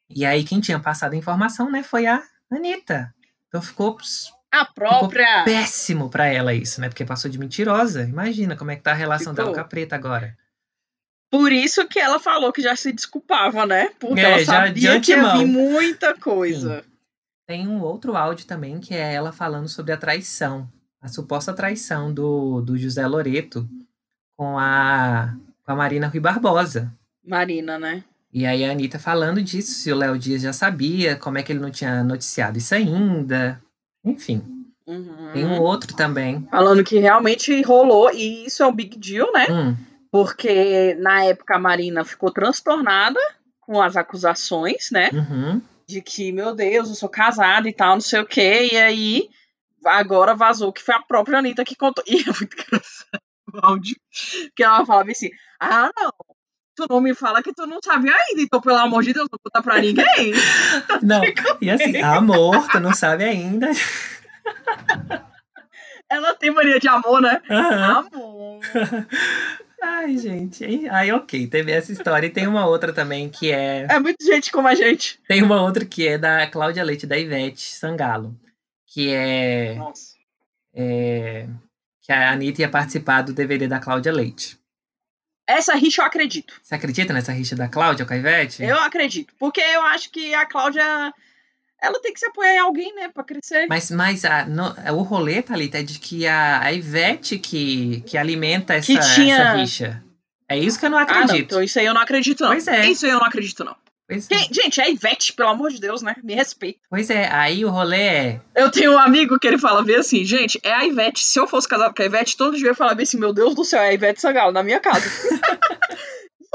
E aí, quem tinha passado a informação, né, foi a Anitta. Então ficou. A própria. Ficou péssimo para ela isso, né? Porque passou de mentirosa. Imagina como é que tá a relação ficou. dela com a preta agora. Por isso que ela falou que já se desculpava, né? Porque é, ela sabia que ia vir muita coisa. Sim. Tem um outro áudio também que é ela falando sobre a traição. A suposta traição do, do José Loreto com a, com a Marina Rui Barbosa. Marina, né? E aí a Anitta falando disso, se o Léo Dias já sabia, como é que ele não tinha noticiado isso ainda. Enfim. Uhum. Tem um outro também. Falando que realmente rolou, e isso é um big deal, né? Hum. Porque na época a Marina ficou transtornada com as acusações, né? Uhum. De que, meu Deus, eu sou casada e tal, não sei o quê. E aí agora vazou que foi a própria Anitta que contou. E é muito engraçado o áudio. Que ela falava assim: Ah, não, tu não me fala que tu não sabe ainda, então pelo amor de Deus, não conta pra ninguém. Não, e assim, amor, tu não sabe ainda. Ela tem mania de amor, né? Uhum. Amor. Ai, gente. Aí, ok, teve essa história. E tem uma outra também que é. É muita gente como a gente. Tem uma outra que é da Cláudia Leite, da Ivete Sangalo. Que é. Nossa. É, que a Anitta ia participar do DVD da Cláudia Leite. Essa rixa eu acredito. Você acredita nessa rixa da Cláudia com a Ivete? Eu acredito. Porque eu acho que a Cláudia. Ela tem que se apoiar em alguém, né, pra crescer. Mas, mas a, no, o rolê, Thalita, é de que a, a Ivete que, que alimenta essa, que tinha... essa rixa. É isso que eu não acredito. Ah, não, então isso aí eu não acredito, não. Pois é. Isso aí eu não acredito, não. Pois é. Gente, é a Ivete, pelo amor de Deus, né? Me respeita. Pois é, aí o rolê é. Eu tenho um amigo que ele fala bem assim, gente, é a Ivete. Se eu fosse casado com a Ivete, todo dia eu ia falar bem assim, meu Deus do céu, é a Ivete Sangalo na minha casa.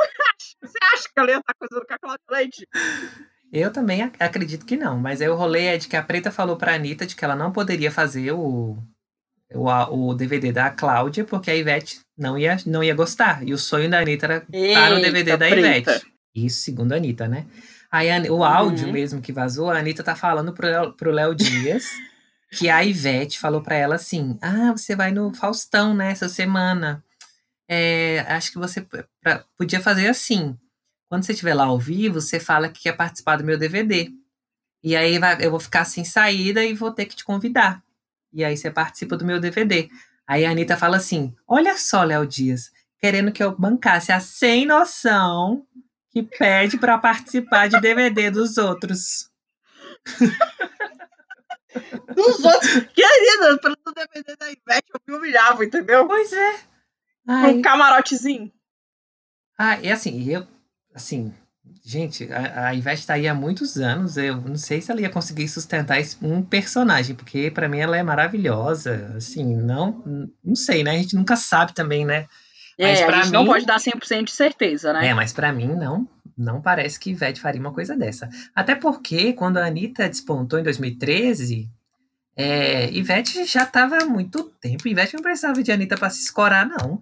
Você acha que ela ia estar coisando com a Cláudia Leite? Eu também acredito que não, mas aí o rolê é de que a Preta falou pra Anitta de que ela não poderia fazer o, o, o DVD da Cláudia, porque a Ivete não ia, não ia gostar. E o sonho da Anitta era estar no DVD da Preta. Ivete. Isso segundo a Anitta, né? Aí a, o áudio uhum. mesmo que vazou, a Anitta tá falando pro, pro Léo Dias que a Ivete falou para ela assim: Ah, você vai no Faustão, né, essa semana. É, acho que você pra, podia fazer assim. Quando você estiver lá ao vivo, você fala que quer participar do meu DVD. E aí vai, eu vou ficar sem saída e vou ter que te convidar. E aí você participa do meu DVD. Aí a Anitta fala assim: Olha só, Léo Dias, querendo que eu bancasse a sem noção que pede para participar de DVD dos outros. dos outros? Querida, pelo DVD da Ivete eu me humilhava, entendeu? Pois é. Ai. Um camarotezinho. Ah, e assim, eu, assim, gente, a, a Ivete tá aí há muitos anos, eu não sei se ela ia conseguir sustentar esse, um personagem, porque para mim ela é maravilhosa, assim, não, não sei, né, a gente nunca sabe também, né, mas é, a gente mim, não pode dar 100% de certeza, né? É, mas para mim não, não parece que Ivete faria uma coisa dessa. Até porque quando a Anitta despontou em 2013, é, Ivete já estava há muito tempo. Ivete não precisava de Anitta para se escorar, não.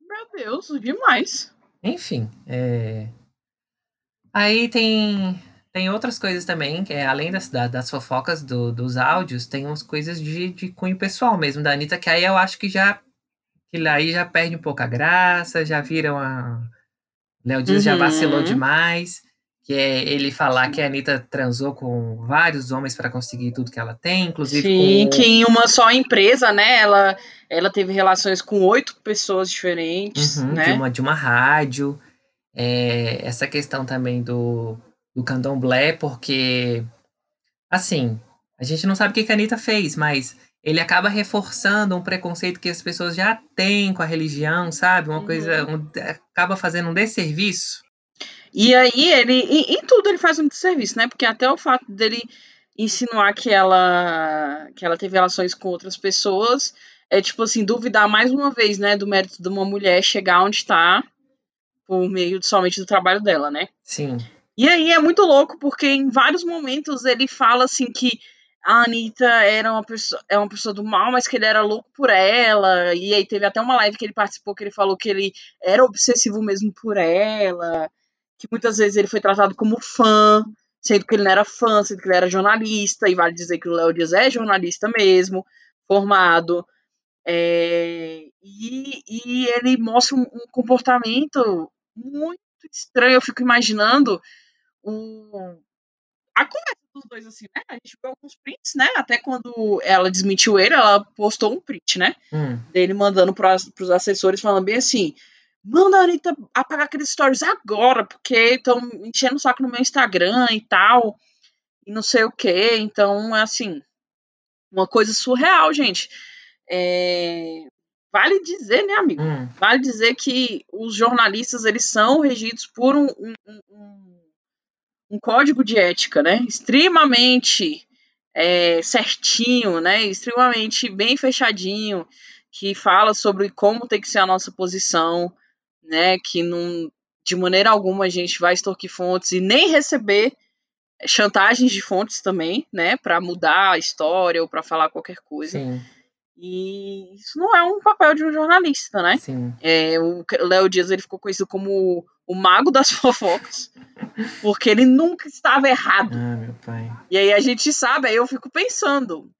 Meu Deus, demais. Enfim, é... aí tem tem outras coisas também, que é, além das, das fofocas do, dos áudios, tem umas coisas de, de cunho pessoal mesmo da Anitta, que aí eu acho que já que aí já perde um pouco a graça, já viram a. Léo Dias uhum. já vacilou demais. Que é ele falar que a Anitta transou com vários homens para conseguir tudo que ela tem, inclusive. Sim, com... que em uma só empresa, né? Ela, ela teve relações com oito pessoas diferentes. Uhum, né? de, uma, de uma rádio. É, essa questão também do, do candomblé, porque. Assim, a gente não sabe o que a Anitta fez, mas ele acaba reforçando um preconceito que as pessoas já têm com a religião, sabe? Uma uhum. coisa. Um, acaba fazendo um desserviço. E aí ele. Em, tudo ele faz um desserviço, né? Porque até o fato dele insinuar que ela. que ela teve relações com outras pessoas é tipo assim, duvidar mais uma vez, né, do mérito de uma mulher chegar onde está por meio somente do trabalho dela, né? Sim. E aí é muito louco, porque em vários momentos ele fala assim que a Anitta era uma pessoa, é uma pessoa do mal, mas que ele era louco por ela. E aí teve até uma live que ele participou que ele falou que ele era obsessivo mesmo por ela. Que muitas vezes ele foi tratado como fã, sendo que ele não era fã, sendo que ele era jornalista. E vale dizer que o Léo Dias é jornalista mesmo, formado. É, e, e, ele mostra um, um, comportamento muito estranho. Eu fico imaginando o, a conversa dos dois, assim, né? A gente viu alguns prints, né? Até quando ela desmentiu ele, ela postou um print, né? Hum. Dele mandando para os assessores, falando bem assim: manda a Anitta apagar aqueles stories agora, porque estão enchendo o saco no meu Instagram e tal, e não sei o que. Então, é assim, uma coisa surreal, gente. É... Vale dizer, né, amigo? Hum. Vale dizer que os jornalistas, eles são regidos por um, um, um, um código de ética, né? Extremamente é, certinho, né? Extremamente bem fechadinho, que fala sobre como tem que ser a nossa posição, né? Que não, de maneira alguma a gente vai extorquir fontes e nem receber chantagens de fontes também, né? Para mudar a história ou para falar qualquer coisa. Sim. E isso não é um papel de um jornalista, né? Sim. É, o Léo Dias ele ficou conhecido como o mago das fofocas, porque ele nunca estava errado. Ah, meu pai. E aí a gente sabe, aí eu fico pensando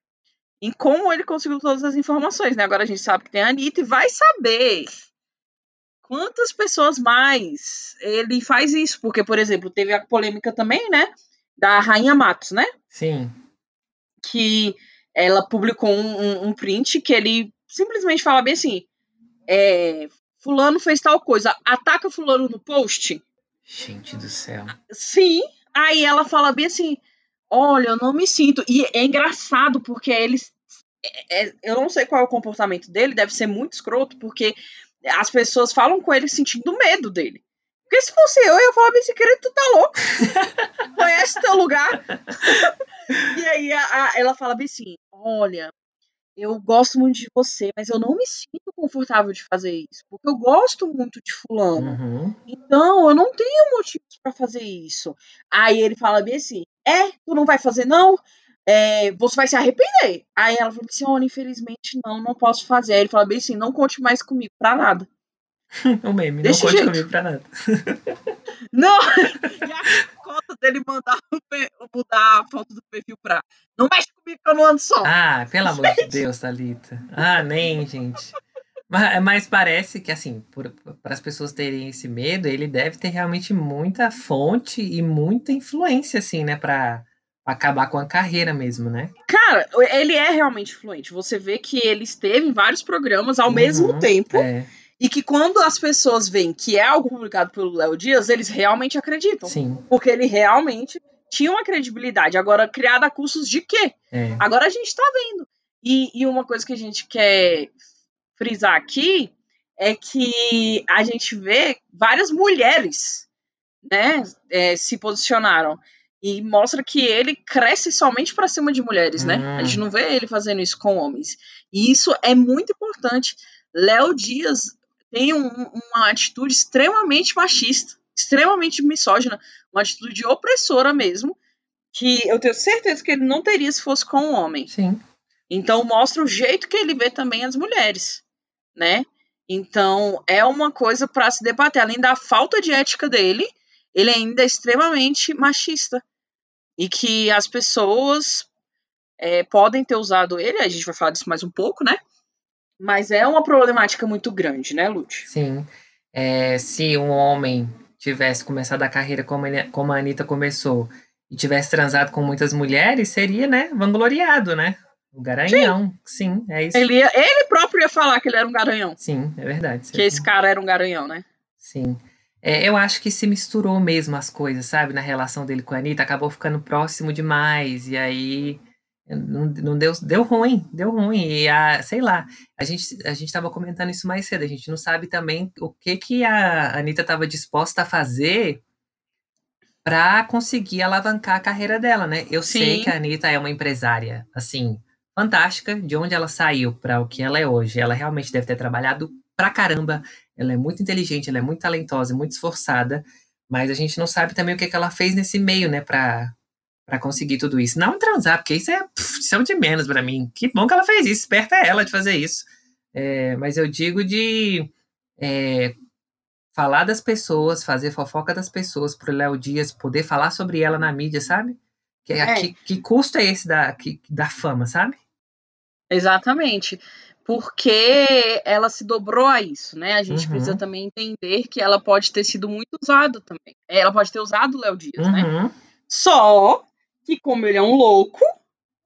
em como ele conseguiu todas as informações, né? Agora a gente sabe que tem a Anitta e vai saber quantas pessoas mais ele faz isso, porque, por exemplo, teve a polêmica também, né? Da Rainha Matos, né? Sim. Que ela publicou um, um, print que ele simplesmente fala bem assim: é, Fulano fez tal coisa, ataca Fulano no post. Gente do céu. Sim. Aí ela fala bem assim: Olha, eu não me sinto. E é engraçado porque eles. É, é, eu não sei qual é o comportamento dele, deve ser muito escroto, porque as pessoas falam com ele sentindo medo dele. Porque se fosse eu, eu ia falar, esse querido, tu tá louco? Conhece teu lugar? e aí a, a, ela fala bem assim: olha, eu gosto muito de você, mas eu não me sinto confortável de fazer isso, porque eu gosto muito de fulano. Uhum. Então, eu não tenho motivos para fazer isso. Aí ele fala bem assim: é, tu não vai fazer não? É, você vai se arrepender. Aí ela falou assim: olha, infelizmente não, não posso fazer. Aí ele fala bem assim: não conte mais comigo pra nada. o meme, Desse não conte jeito. comigo pra nada. não! E a cota dele mandar mudar a foto do perfil pra. Não mexe comigo que eu não ando só. Ah, pelo amor de Deus, Thalita. Ah, nem, gente. Mas, mas parece que, assim, para as pessoas terem esse medo, ele deve ter realmente muita fonte e muita influência, assim, né, pra acabar com a carreira mesmo, né? Cara, ele é realmente fluente. Você vê que ele esteve em vários programas ao uhum, mesmo tempo. É. E que quando as pessoas veem que é algo publicado pelo Léo Dias, eles realmente acreditam. Sim. Porque ele realmente tinha uma credibilidade. Agora, criada a custos de quê? É. Agora a gente tá vendo. E, e uma coisa que a gente quer frisar aqui é que a gente vê várias mulheres né, é, se posicionaram. E mostra que ele cresce somente para cima de mulheres, né? A gente hum. não vê ele fazendo isso com homens. E isso é muito importante. Léo Dias tem um, uma atitude extremamente machista, extremamente misógina, uma atitude opressora mesmo, que eu tenho certeza que ele não teria se fosse com um homem. Sim. Então mostra o jeito que ele vê também as mulheres, né? Então é uma coisa para se debater. Além da falta de ética dele, ele ainda é extremamente machista e que as pessoas é, podem ter usado ele, a gente vai falar disso mais um pouco, né? Mas é uma problemática muito grande, né, Lute? Sim. É, se um homem tivesse começado a carreira como, ele, como a Anitta começou e tivesse transado com muitas mulheres, seria, né, vangloriado, né? O garanhão. Sim, Sim é isso. Ele, ia, ele próprio ia falar que ele era um garanhão. Sim, é verdade. Que esse cara era um garanhão, né? Sim. É, eu acho que se misturou mesmo as coisas, sabe? Na relação dele com a Anitta, acabou ficando próximo demais. E aí não, não deu, deu ruim, deu ruim. E a, sei lá, a gente a gente estava comentando isso mais cedo. A gente não sabe também o que que a Anitta estava disposta a fazer para conseguir alavancar a carreira dela, né? Eu Sim. sei que a Anitta é uma empresária, assim, fantástica, de onde ela saiu para o que ela é hoje. Ela realmente deve ter trabalhado pra caramba ela é muito inteligente, ela é muito talentosa, muito esforçada, mas a gente não sabe também o que, que ela fez nesse meio, né, pra, pra conseguir tudo isso. Não transar, porque isso é, pff, isso é de menos para mim. Que bom que ela fez isso, esperta é ela de fazer isso. É, mas eu digo de é, falar das pessoas, fazer fofoca das pessoas pro Léo Dias poder falar sobre ela na mídia, sabe? Que, é. que, que custo é esse da, que, da fama, sabe? Exatamente. Porque ela se dobrou a isso, né? A gente Uhum. precisa também entender que ela pode ter sido muito usada também. Ela pode ter usado o Léo Dias, né? Uhum. Só que, como ele é um louco,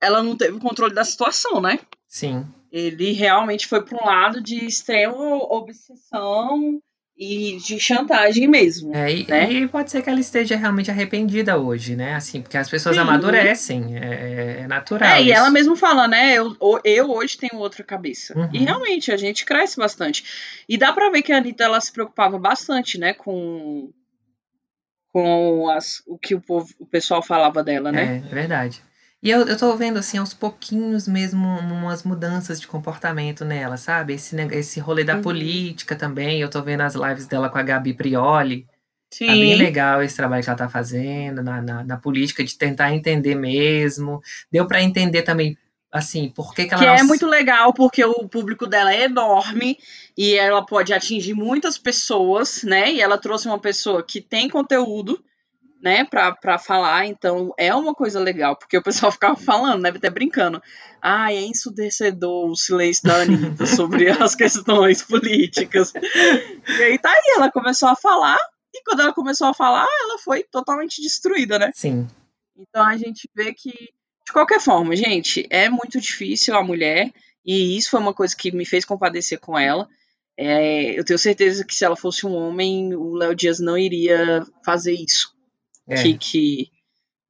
ela não teve o controle da situação, né? Sim. Ele realmente foi para um lado de extrema obsessão e de chantagem mesmo. É, e, Né? e pode ser que ela esteja realmente arrependida hoje, né? Assim, porque as pessoas Sim. amadurecem, é, é natural. É, e isso. ela mesmo fala, né? Eu, eu hoje tenho outra cabeça. Uhum. E realmente, a gente cresce bastante. E dá pra ver que a Anitta ela se preocupava bastante, né? Com, com as, o que o, povo, o pessoal falava dela, né? É, verdade. E eu, eu tô vendo, assim, aos pouquinhos mesmo, umas mudanças de comportamento nela, sabe? Esse, neg- esse rolê da Uhum. política também. Eu tô vendo as lives dela com a Gabi Prioli. Sim. Tá bem legal esse trabalho que ela tá fazendo na, na, na política, de tentar entender mesmo. Deu pra entender também, assim, por que, que ela Que não é muito legal, porque o público dela é enorme e ela pode atingir muitas pessoas, né? E ela trouxe uma pessoa que tem conteúdo, né, pra, pra falar, então é uma coisa legal, porque o pessoal ficava falando, né, até brincando. Ah, é ensurdecedor o silêncio da Anitta sobre as questões políticas. E aí tá aí, ela começou a falar, e quando ela começou a falar, ela foi totalmente destruída, né? Sim, Então a gente vê que, de qualquer forma, gente, é muito difícil a mulher, e isso foi uma coisa que me fez compadecer com ela. É, eu tenho certeza que se ela fosse um homem, o Léo Dias não iria fazer isso é. que, que,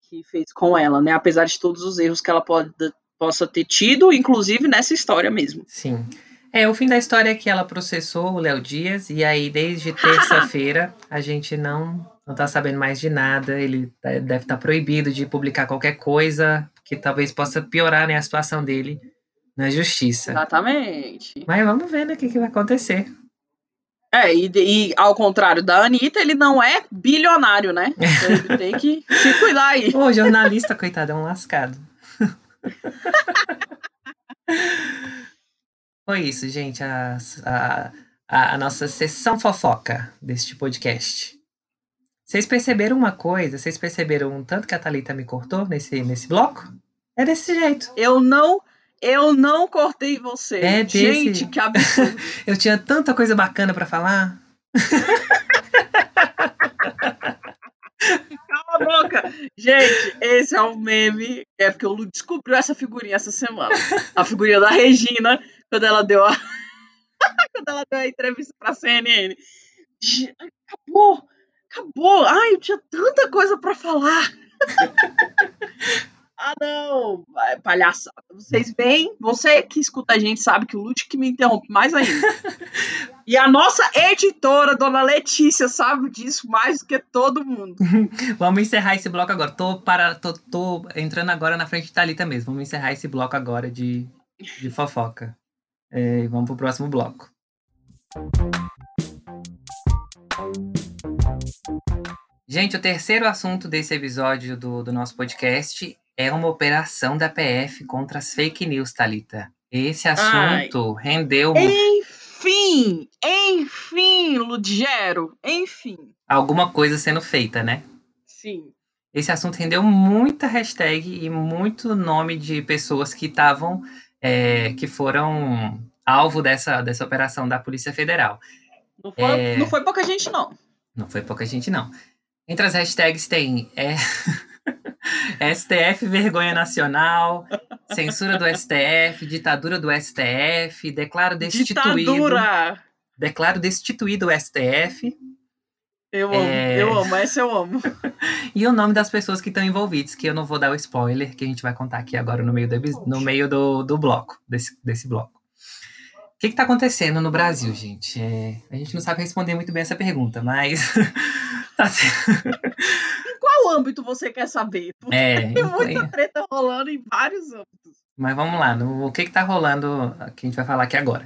que fez com ela, né? Apesar de todos os erros que ela pode, possa ter tido, inclusive nessa história mesmo. Sim. É, o fim da história é que ela processou o Léo Dias, e aí desde terça-feira a gente não, não tá sabendo mais de nada. Ele tá- deve estar proibido de publicar qualquer coisa que talvez possa piorar né, a situação dele na justiça. Exatamente. Mas vamos ver né, o que, que vai acontecer. É, e, e ao contrário da Anitta, ele não é bilionário, né? Então ele tem que se cuidar aí. Ô, jornalista, coitado, é um lascado. Foi isso, gente. A, a, a, nossa sessão fofoca deste podcast. Vocês perceberam uma coisa? Vocês perceberam um tanto que a Thalita me cortou nesse, nesse bloco? É desse jeito. Eu não, eu não cortei você. É desse- Gente, que absurdo. Eu tinha tanta coisa bacana pra falar. Cala a boca. Gente, esse é um meme. É porque o Lu descobriu essa figurinha essa semana. A figurinha da Regina, quando ela deu a, quando ela deu a entrevista pra CNN. Acabou. Acabou. Ai, eu tinha tanta coisa pra falar. Ah, não. Palhaçada. Vocês veem, você que escuta a gente sabe que o Lute que me interrompe mais ainda. E a nossa editora, dona Letícia, sabe disso mais do que todo mundo. Vamos encerrar esse bloco agora. Tô, para, tô, tô entrando agora na frente de Thalita mesmo. Vamos encerrar esse bloco agora de, de fofoca. É, vamos pro próximo bloco. Gente, o terceiro assunto desse episódio do, do nosso podcast é uma operação da PF contra as fake news, Thalita. Esse assunto rendeu Enfim, enfim, Ludgero, enfim. alguma coisa sendo feita, né? Sim. Esse assunto rendeu muita hashtag e muito nome de pessoas que estavam, é, que foram alvo dessa, dessa operação da Polícia Federal. Não foi, É. não foi pouca gente, não. Não foi pouca gente, não. Entre as hashtags tem é, STF Vergonha Nacional, censura do STF, ditadura do STF, declaro destituído, Ditadura! declaro destituído o STF Eu amo, É. eu amo, essa eu amo. e o nome das pessoas que estão envolvidas, que eu não vou dar o spoiler, que a gente vai contar aqui agora no meio do, no meio do, do bloco, desse, desse bloco. O que está acontecendo no Brasil, gente? É, a gente não sabe responder muito bem essa pergunta, mas tá qual âmbito você quer saber? Porque é, tem muita treta rolando em vários âmbitos. Mas vamos lá, no, o que está rolando, que a gente vai falar aqui agora.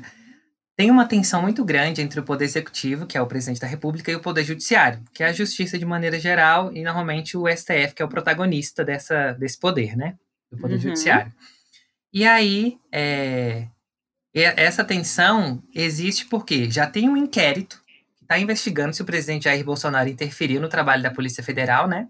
Tem uma tensão muito grande entre o Poder Executivo, que é o presidente da República, e o Poder Judiciário, que é a Justiça de maneira geral, e normalmente o STF, que é o protagonista dessa, desse poder, né? Do Poder Uhum. Judiciário. E aí, é, essa tensão existe porque já tem um inquérito que está investigando se o presidente Jair Bolsonaro interferiu no trabalho da Polícia Federal, né?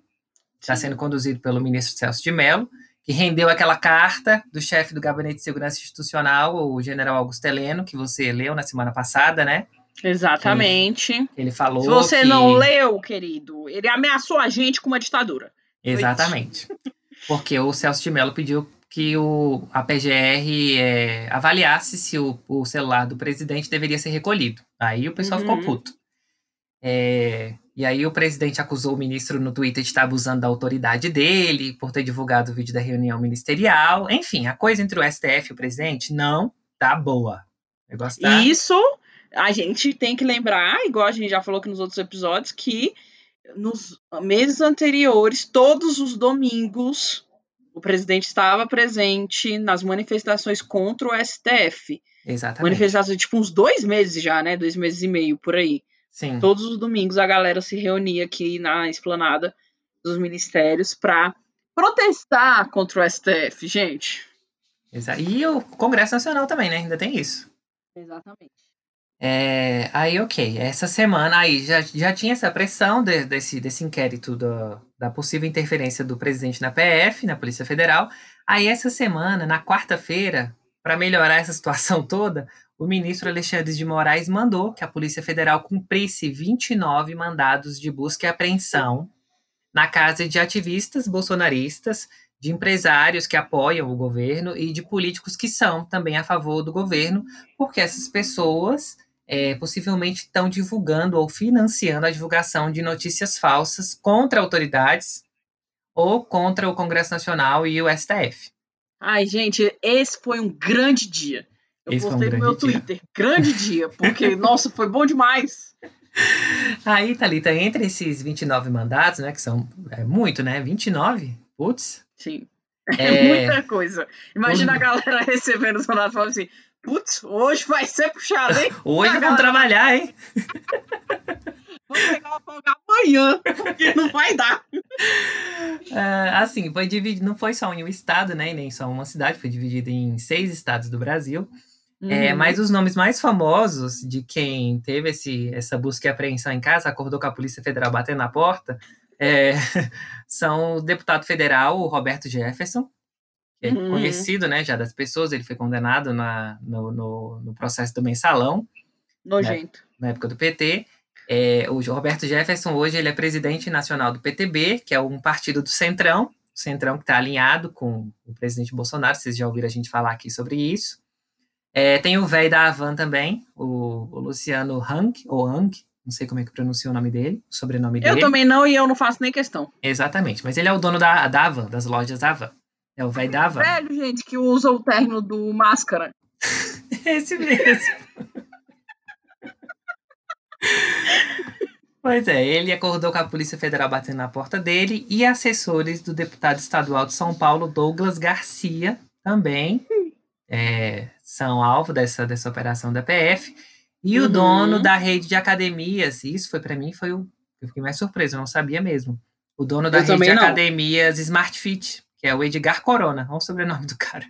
Está sendo conduzido pelo ministro Celso de Mello. que rendeu aquela carta do chefe do Gabinete de Segurança Institucional, o general Augusto Heleno, que você leu na semana passada, né? Exatamente. Ele, ele falou. Se você que... não leu, querido, ele ameaçou a gente com uma ditadura. Exatamente. Porque o Celso de Mello pediu que o, a PGR é, avaliasse se o, o, celular do presidente deveria ser recolhido. Aí o pessoal uhum. ficou puto. É, e aí o presidente acusou o ministro no Twitter de estar abusando da autoridade dele, por ter divulgado o vídeo da reunião ministerial. Enfim, a coisa entre o STF e o presidente não tá boa. Tá... Isso a gente tem que lembrar, igual a gente já falou aqui nos outros episódios, que nos meses anteriores, todos os domingos, o presidente estava presente nas manifestações contra o STF. Exatamente. Manifestações, tipo, uns dois meses já, né? Dois meses e meio por aí. Sim. Todos os domingos a galera se reunia aqui na esplanada dos ministérios para protestar contra o STF, gente. E o Congresso Nacional também, né? Ainda tem isso. Exatamente. É, aí, ok, essa semana aí já, já tinha essa pressão de, desse, desse inquérito do, da possível interferência do presidente na PF, na Polícia Federal. Aí, essa semana, na quarta-feira, para melhorar essa situação toda, o ministro Alexandre de Moraes mandou que a Polícia Federal cumprisse 29 mandados de busca e apreensão na casa de ativistas bolsonaristas, de empresários que apoiam o governo e de políticos que são também a favor do governo, porque essas pessoas é, possivelmente estão divulgando ou financiando a divulgação de notícias falsas contra autoridades ou contra o Congresso Nacional e o STF. Ai, gente, esse foi um grande dia. Eu esse postei um no meu Twitter. Dia. Grande dia, porque, nossa, foi bom demais. Aí, Thalita, entre esses 29 mandatos, né, que são é, muito, né? 29? Putz. Sim. É, é muita coisa. Imagina a galera recebendo os mandatos e falando assim: putz, hoje vai ser puxado, hein? hoje vamos trabalhar, hein? Vamos pegar uma folga amanhã, porque não vai dar. É, assim, foi dividido, não foi só em um estado, né? Nem só uma cidade, foi dividido em seis estados do Brasil. É, uhum. É, mas os nomes mais famosos de quem teve esse, essa busca e apreensão em casa, acordou com a Polícia Federal batendo na porta, é, são o deputado federal o Roberto Jefferson, que é uhum. conhecido né, já das pessoas, ele foi condenado na, no, no, no processo do mensalão. Nojento. Né, na época do PT. É, o Roberto Jefferson, hoje, ele é presidente nacional do PTB, que é um partido do Centrão, o Centrão que está alinhado com o presidente Bolsonaro, vocês já ouviram a gente falar aqui sobre isso. É, tem o velho da Havan também, o, o Luciano Hang, ou Hang, não sei como é que pronuncia o nome dele, o sobrenome eu dele. Eu também não, e eu não faço nem questão. Exatamente, mas ele é o dono da, da Havan, das lojas Havan. É o velho da Havan. Velho, gente, que usa o terno do Máscara. Esse mesmo. Pois é, ele acordou com a Polícia Federal batendo na porta dele e assessores do deputado estadual de São Paulo, Douglas Garcia, também é, são alvo dessa, dessa operação da PF. E uhum. o dono da rede de academias, isso foi para mim, foi o. Eu fiquei mais surpreso, eu não sabia mesmo. O dono da eu rede de não. academias Smart Fit, que é o Edgar Corona, olha o sobrenome do cara.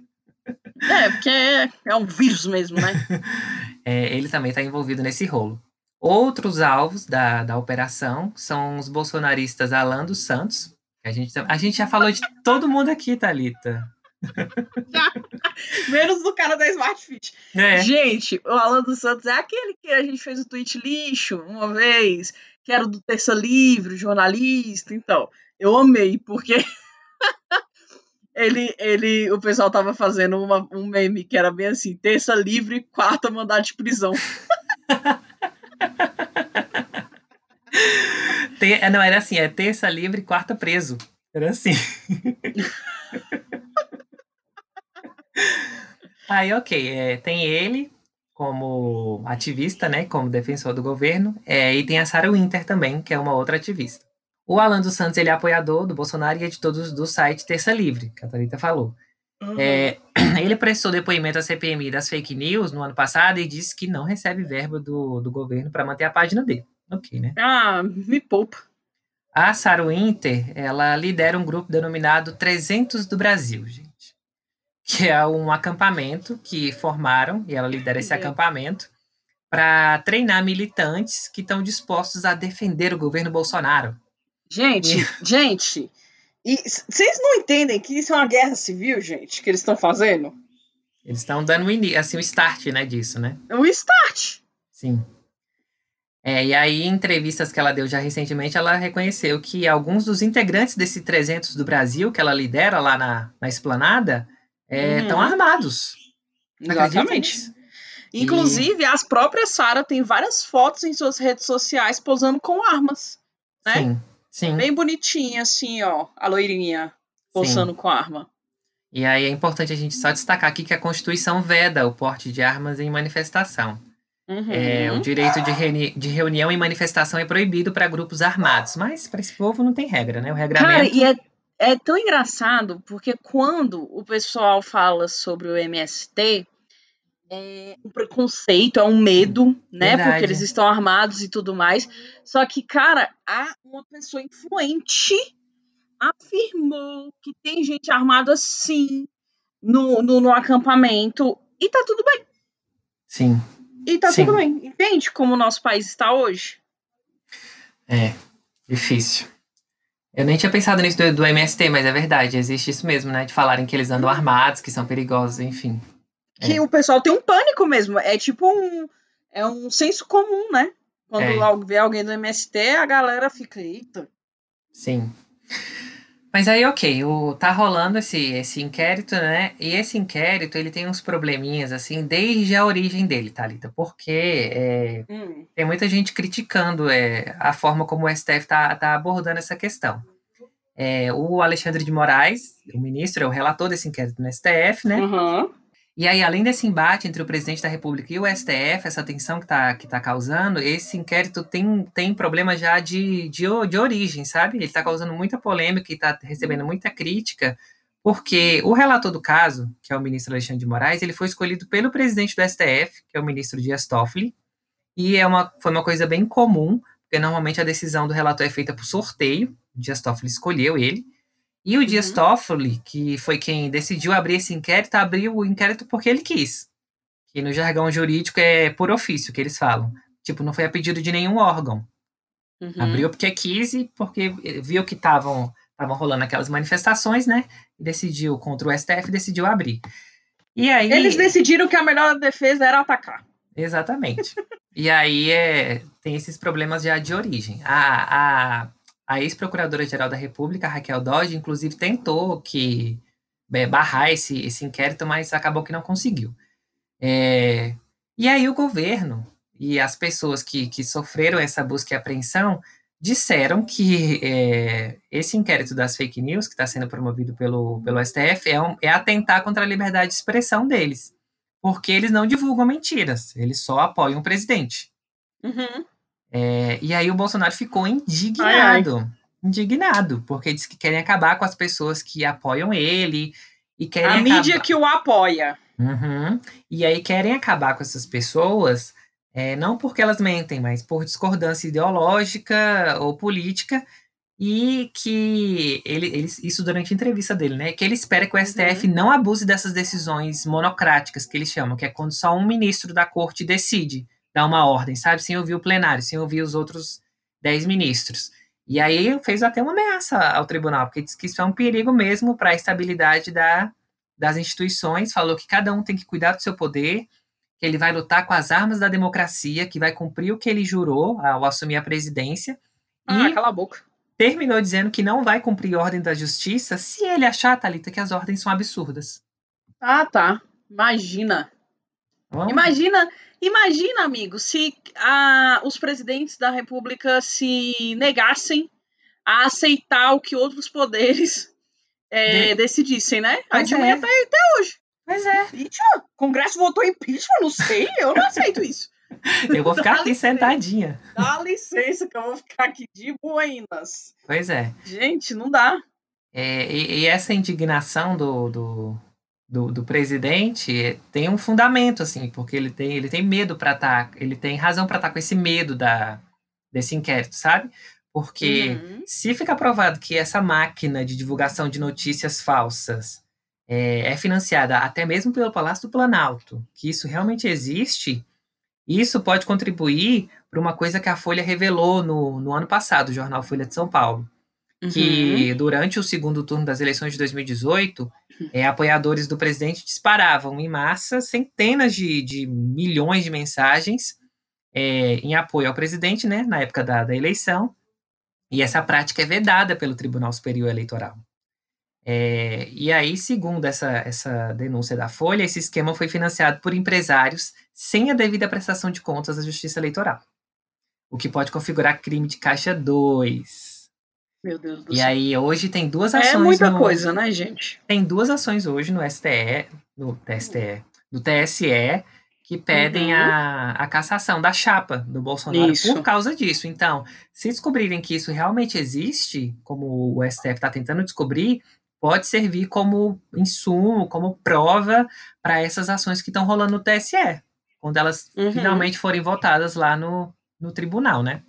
É, porque é, é um vírus mesmo, né? é, ele também está envolvido nesse rolo. Outros alvos da, da operação são os bolsonaristas Alan dos Santos. A gente, a gente já falou de todo mundo aqui, Thalita. Menos do cara da Smart Fit. É. Gente, o Alan dos Santos é aquele que a gente fez o tweet lixo uma vez, que era do Terça Livre, jornalista. Então, eu amei, porque ele, ele, o pessoal tava fazendo uma, um meme que era bem assim: terça livre, quarta mandado de prisão. Tem, é, não, era assim: é terça livre, quarta preso. Era assim. Aí, ok, é, tem ele como ativista, né, como defensor do governo, é, e tem a Sarah Winter também, que é uma outra ativista. O Alan dos Santos, ele é apoiador do Bolsonaro e é de todos do site Terça Livre, que a Thalita falou. Uhum. É, ele prestou depoimento à CPMI das fake news no ano passado e disse que não recebe verba do, do governo para manter a página dele. Ok, né? Ah, me poupa. A Sarah Winter, ela lidera um grupo denominado 300 do Brasil, gente que é um acampamento que formaram, e ela lidera esse acampamento, para treinar militantes que estão dispostos a defender o governo Bolsonaro. Gente, e... gente, E vocês não entendem que isso é uma guerra civil, gente, que eles estão fazendo? Eles estão dando assim, o start, né, disso, né? O start. Sim. É, e aí, em entrevistas que ela deu já recentemente, ela reconheceu que alguns dos integrantes desse 300 do Brasil, que ela lidera lá na, na esplanada, estão é, uhum. armados. Exatamente. Inclusive, e... as próprias Sara têm várias fotos em suas redes sociais posando com armas. Né? Sim, sim. Bem bonitinha, assim, ó, a loirinha posando sim. com arma. E aí é importante a gente só destacar aqui que a Constituição veda o porte de armas em manifestação. Uhum. É, o direito de, reuni de reunião e manifestação é proibido para grupos armados, mas para esse povo não tem regra, né? O regramento. Cara, e é, é tão engraçado porque quando o pessoal fala sobre o MST, é um preconceito, é um medo, né? Verdade. Porque eles estão armados e tudo mais. Só que, cara, há uma pessoa influente afirmou que tem gente armada sim no, no, no acampamento e tá tudo bem. Sim. E tá sim. tudo bem. Entende como o nosso país está hoje? É, difícil. Eu nem tinha pensado nisso do, do MST, mas é verdade, existe isso mesmo, né? De falarem que eles andam uhum. armados, que são perigosos, enfim. Que é. o pessoal tem um pânico mesmo. É tipo um. É um senso comum, né? Quando é. vê alguém do MST, a galera fica, eita. Sim. Mas aí, ok, o, tá rolando esse, esse inquérito, né? E esse inquérito, ele tem uns probleminhas, assim, desde a origem dele, Thalita. Porque é, hum. tem muita gente criticando é, a forma como o STF tá, tá abordando essa questão. É, o Alexandre de Moraes, o ministro, é o relator desse inquérito no STF, né? Uhum. E aí, além desse embate entre o presidente da República e o STF, essa tensão que está que tá causando, esse inquérito tem, tem problema já de, de, de origem, sabe? Ele está causando muita polêmica e está recebendo muita crítica, porque o relator do caso, que é o ministro Alexandre de Moraes, ele foi escolhido pelo presidente do STF, que é o ministro Dias Toffoli, e é uma, foi uma coisa bem comum, porque normalmente a decisão do relator é feita por sorteio, Dias Toffoli escolheu ele, e o Dias uhum. Toffoli, que foi quem decidiu abrir esse inquérito, abriu o inquérito porque ele quis. Que no jargão jurídico é por ofício que eles falam. Tipo, não foi a pedido de nenhum órgão. Uhum. Abriu porque quis e porque viu que estavam estavam rolando aquelas manifestações, né? E decidiu contra o STF, decidiu abrir. E aí eles decidiram que a melhor defesa era atacar. Exatamente. e aí é, tem esses problemas já de origem. A, a a ex-procuradora-geral da República, Raquel Dodge, inclusive tentou que é, barrar esse, esse inquérito, mas acabou que não conseguiu. É, e aí o governo e as pessoas que, que sofreram essa busca e apreensão disseram que é, esse inquérito das fake news, que está sendo promovido pelo, pelo STF, é, um, é atentar contra a liberdade de expressão deles. Porque eles não divulgam mentiras, eles só apoiam o presidente. Uhum. É, e aí o Bolsonaro ficou indignado. Ai, ai. Indignado, porque diz que querem acabar com as pessoas que apoiam ele. E querem A mídia que o apoia. Uhum. E aí querem acabar com essas pessoas, é, não porque elas mentem, mas por discordância ideológica ou política. E que ele, ele, isso durante a entrevista dele, né? Que ele espera que o STF uhum. não abuse dessas decisões monocráticas que eles chamam, que é quando só um ministro da corte decide dar uma ordem, sabe? Sem ouvir o plenário, sem ouvir os outros dez ministros. E aí fez até uma ameaça ao tribunal, porque disse que isso é um perigo mesmo para a estabilidade da, das instituições, falou que cada um tem que cuidar do seu poder, que ele vai lutar com as armas da democracia, que vai cumprir o que ele jurou ao assumir a presidência. Ah, e cala a boca. Terminou dizendo que não vai cumprir ordem da justiça se ele achar, Thalita, que as ordens são absurdas. Ah, tá. Imagina. Imagina Imagina, amigo, se a, os presidentes da República se negassem a aceitar o que outros poderes é, de... decidissem, né? A gente é. até, até hoje. Pois é. Impeachment? O Congresso votou impeachment? Não sei, eu não aceito isso. Eu vou ficar aqui licença. sentadinha. Dá licença que eu vou ficar aqui de boinas. Pois é. Gente, não dá. É, e, e, essa indignação do, do, do, do presidente tem um fundamento, assim, porque ele tem, ele tem medo para estar, tá, ele tem razão para estar tá com esse medo da, desse inquérito, sabe? Porque uhum. se ficar provado que essa máquina de divulgação de notícias falsas é, é, financiada até mesmo pelo Palácio do Planalto, que isso realmente existe, isso pode contribuir para uma coisa que a Folha revelou no, no ano passado, o jornal Folha de São Paulo, que uhum. durante o segundo turno das eleições de 2018, é, apoiadores do presidente disparavam em massa centenas de, de milhões de mensagens é, em apoio ao presidente, né, na época da, da, eleição, e essa prática é vedada pelo Tribunal Superior Eleitoral. É, e aí, segundo essa, essa denúncia da Folha, esse esquema foi financiado por empresários sem a devida prestação de contas à Justiça Eleitoral, o que pode configurar crime de caixa 2. Meu Deus do e céu. aí, hoje tem duas é ações. É muita no... coisa, né, gente? Tem duas ações hoje no STE, no TSE, no TSE, que pedem uhum. a, a cassação da chapa do Bolsonaro isso. por causa disso. Então, se descobrirem que isso realmente existe, como o STF está tentando descobrir, pode servir como insumo, como prova para essas ações que estão rolando no TSE, quando elas uhum. finalmente forem votadas lá no, no tribunal, né?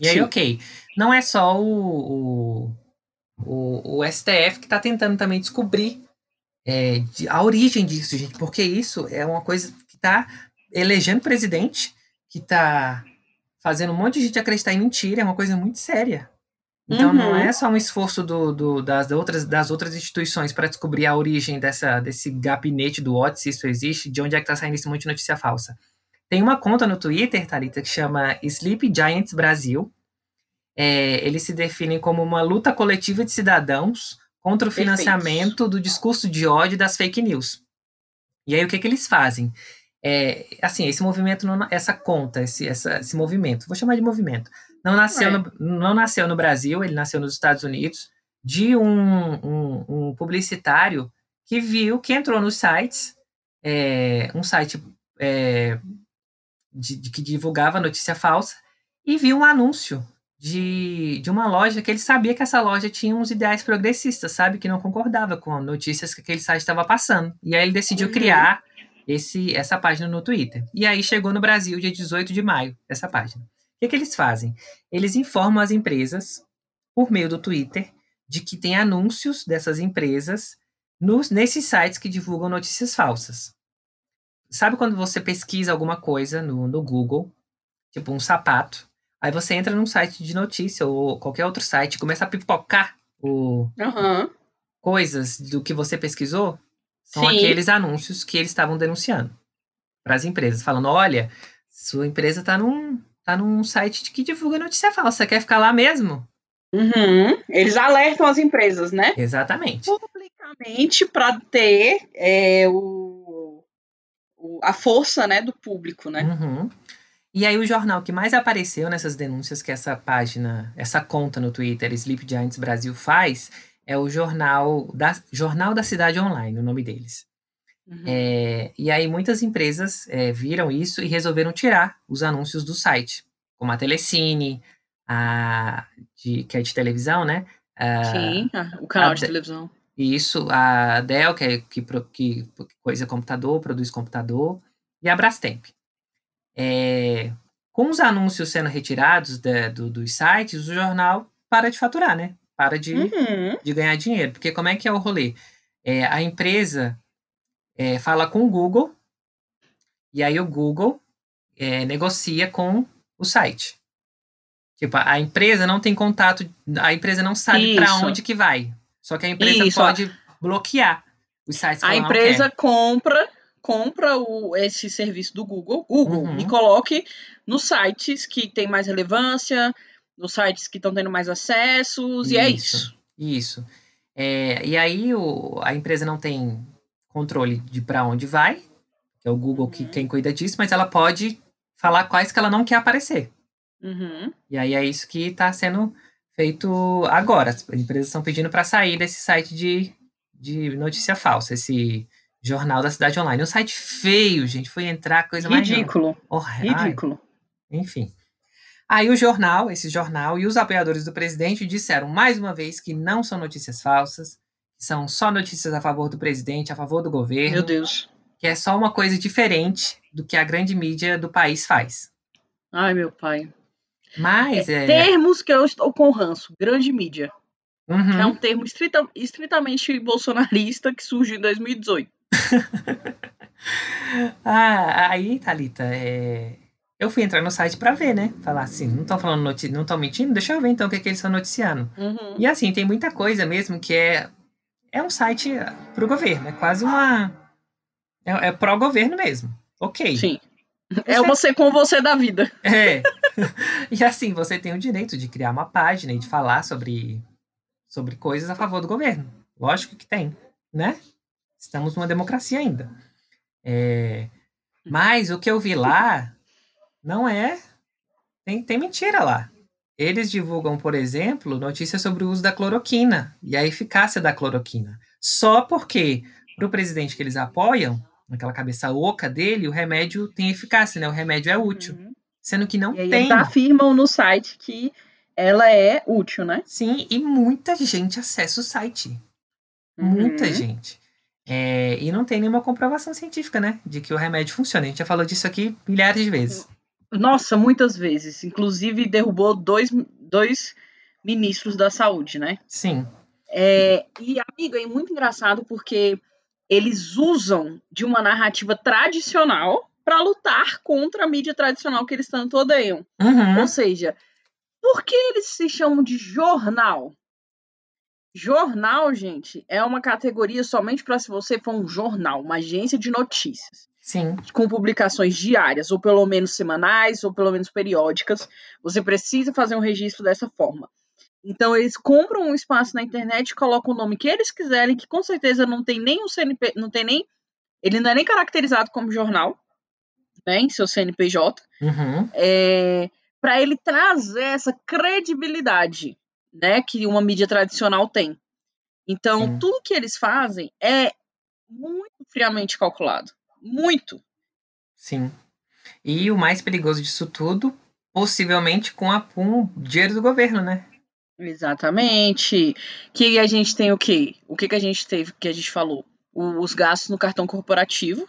E aí, Sim. ok. Não é só o, o, o, o STF que está tentando também descobrir é, de, a origem disso, gente, porque isso é uma coisa que está elegendo presidente, que está fazendo um monte de gente acreditar em mentira, é uma coisa muito séria. Então uhum. não é só um esforço do, do, das, outras, das outras instituições para descobrir a origem dessa, desse gabinete do ódio, se isso existe, de onde é que está saindo esse monte de notícia falsa. Tem uma conta no Twitter, Thalita, que chama Sleep Giants Brasil. É, eles se definem como uma luta coletiva de cidadãos contra o Perfeito. financiamento do discurso de ódio das fake news. E aí, o que, que eles fazem? É, assim, esse movimento, não, essa conta, esse, essa, esse movimento, vou chamar de movimento, não nasceu, é. no, não nasceu no Brasil, ele nasceu nos Estados Unidos, de um, um, um publicitário que viu, que entrou nos sites, é, um site é, de, de, que divulgava notícia falsa, e viu um anúncio de, de uma loja que ele sabia que essa loja tinha uns ideais progressistas, sabe? Que não concordava com notícias que aquele site estava passando. E aí ele decidiu uhum. criar esse, essa página no Twitter. E aí chegou no Brasil dia 18 de maio, essa página. O que, que eles fazem? Eles informam as empresas, por meio do Twitter, de que tem anúncios dessas empresas nos, nesses sites que divulgam notícias falsas. Sabe quando você pesquisa alguma coisa no, no Google, tipo um sapato, aí você entra num site de notícia ou qualquer outro site e começa a pipocar o, uhum. coisas do que você pesquisou? São Sim. aqueles anúncios que eles estavam denunciando para as empresas, falando: olha, sua empresa está num, tá num site que divulga notícia falsa, você quer ficar lá mesmo? Uhum. Eles alertam as empresas, né? Exatamente. Publicamente para ter é, o a força né, do público, né? Uhum. E aí o jornal que mais apareceu nessas denúncias que essa página, essa conta no Twitter, Sleep Giants Brasil faz, é o jornal da, jornal da Cidade Online, o nome deles. Uhum. É, e aí muitas empresas é, viram isso e resolveram tirar os anúncios do site, como a Telecine, a, de, que é de televisão, né? A, Sim, o canal a, de televisão. Isso, a Dell, que, é, que, que coisa computador, produz computador, e a Brastemp. É, com os anúncios sendo retirados do, dos sites, o jornal para de faturar, né? Para de, uhum. de ganhar dinheiro. Porque como é que é o rolê? É, a empresa é, fala com o Google, e aí o Google é, negocia com o site. Tipo, a empresa não tem contato, a empresa não sabe para onde que vai. Só que a empresa Isso. pode bloquear os sites que A empresa compra compra o, esse serviço do Google, Google uhum. e coloque nos sites que tem mais relevância, nos sites que estão tendo mais acessos, isso, e é isso. Isso. É, e aí o, a empresa não tem controle de para onde vai, que é o Google uhum. que quem cuida disso, mas ela pode falar quais que ela não quer aparecer. Uhum. E aí é isso que está sendo feito agora. As empresas estão pedindo para sair desse site de, de notícia falsa, esse jornal da cidade online. Um site feio, gente. Foi entrar coisa Ridículo. mais. Ridículo. Ai, enfim. Aí o jornal, esse jornal e os apoiadores do presidente disseram mais uma vez que não são notícias falsas, que são só notícias a favor do presidente, a favor do governo. Meu Deus. Que é só uma coisa diferente do que a grande mídia do país faz. Ai, meu pai. Mas é, é... Termos que eu estou com ranço. Grande mídia. Uhum. É um termo estrita, estritamente bolsonarista que surgiu em 2018. ah, aí, Thalita, é... eu fui entrar no site para ver, né? Falar assim, não estão falando noti não estão mentindo? Deixa eu ver então o que, é que eles estão noticiando. Uhum. E assim, tem muita coisa mesmo que é é um site pro governo, é quase uma é, é pró-governo mesmo. OK. Sim. É você com você da vida. É. e assim, você tem o direito de criar uma página e de falar sobre sobre coisas a favor do governo. Lógico que tem, né? Estamos numa democracia ainda. É... Mas o que eu vi lá não é. Tem, tem mentira lá. Eles divulgam, por exemplo, notícias sobre o uso da cloroquina e a eficácia da cloroquina. Só porque, para o presidente que eles apoiam, naquela cabeça oca dele, o remédio tem eficácia, né? O remédio é útil. Uhum. Sendo que não e tem. Eles afirmam no site que ela é útil, né? Sim, e muita gente acessa o site. Uhum. Muita gente. É, e não tem nenhuma comprovação científica, né? De que o remédio funciona. A gente já falou disso aqui milhares de vezes. Nossa, muitas vezes. Inclusive, derrubou dois, dois ministros da saúde, né? Sim. É, e, amigo, é muito engraçado porque eles usam de uma narrativa tradicional para lutar contra a mídia tradicional que eles tanto odeiam. Uhum. Ou seja, por que eles se chamam de jornal? Jornal, gente, é uma categoria somente para se você for um jornal, uma agência de notícias. Sim. Com publicações diárias, ou pelo menos semanais, ou pelo menos periódicas. Você precisa fazer um registro dessa forma. Então, eles compram um espaço na internet colocam o nome que eles quiserem, que com certeza não tem nem um CNP, não tem nem. Ele não é nem caracterizado como jornal, né, em seu CNPJ. Uhum. É, para ele trazer essa credibilidade né, que uma mídia tradicional tem. Então, Sim. tudo que eles fazem é muito friamente calculado. Muito. Sim. E o mais perigoso disso tudo, possivelmente com, a, com o dinheiro do governo, né? Exatamente. Que a gente tem o quê? O que, que a gente teve que a gente falou? O, os gastos no cartão corporativo,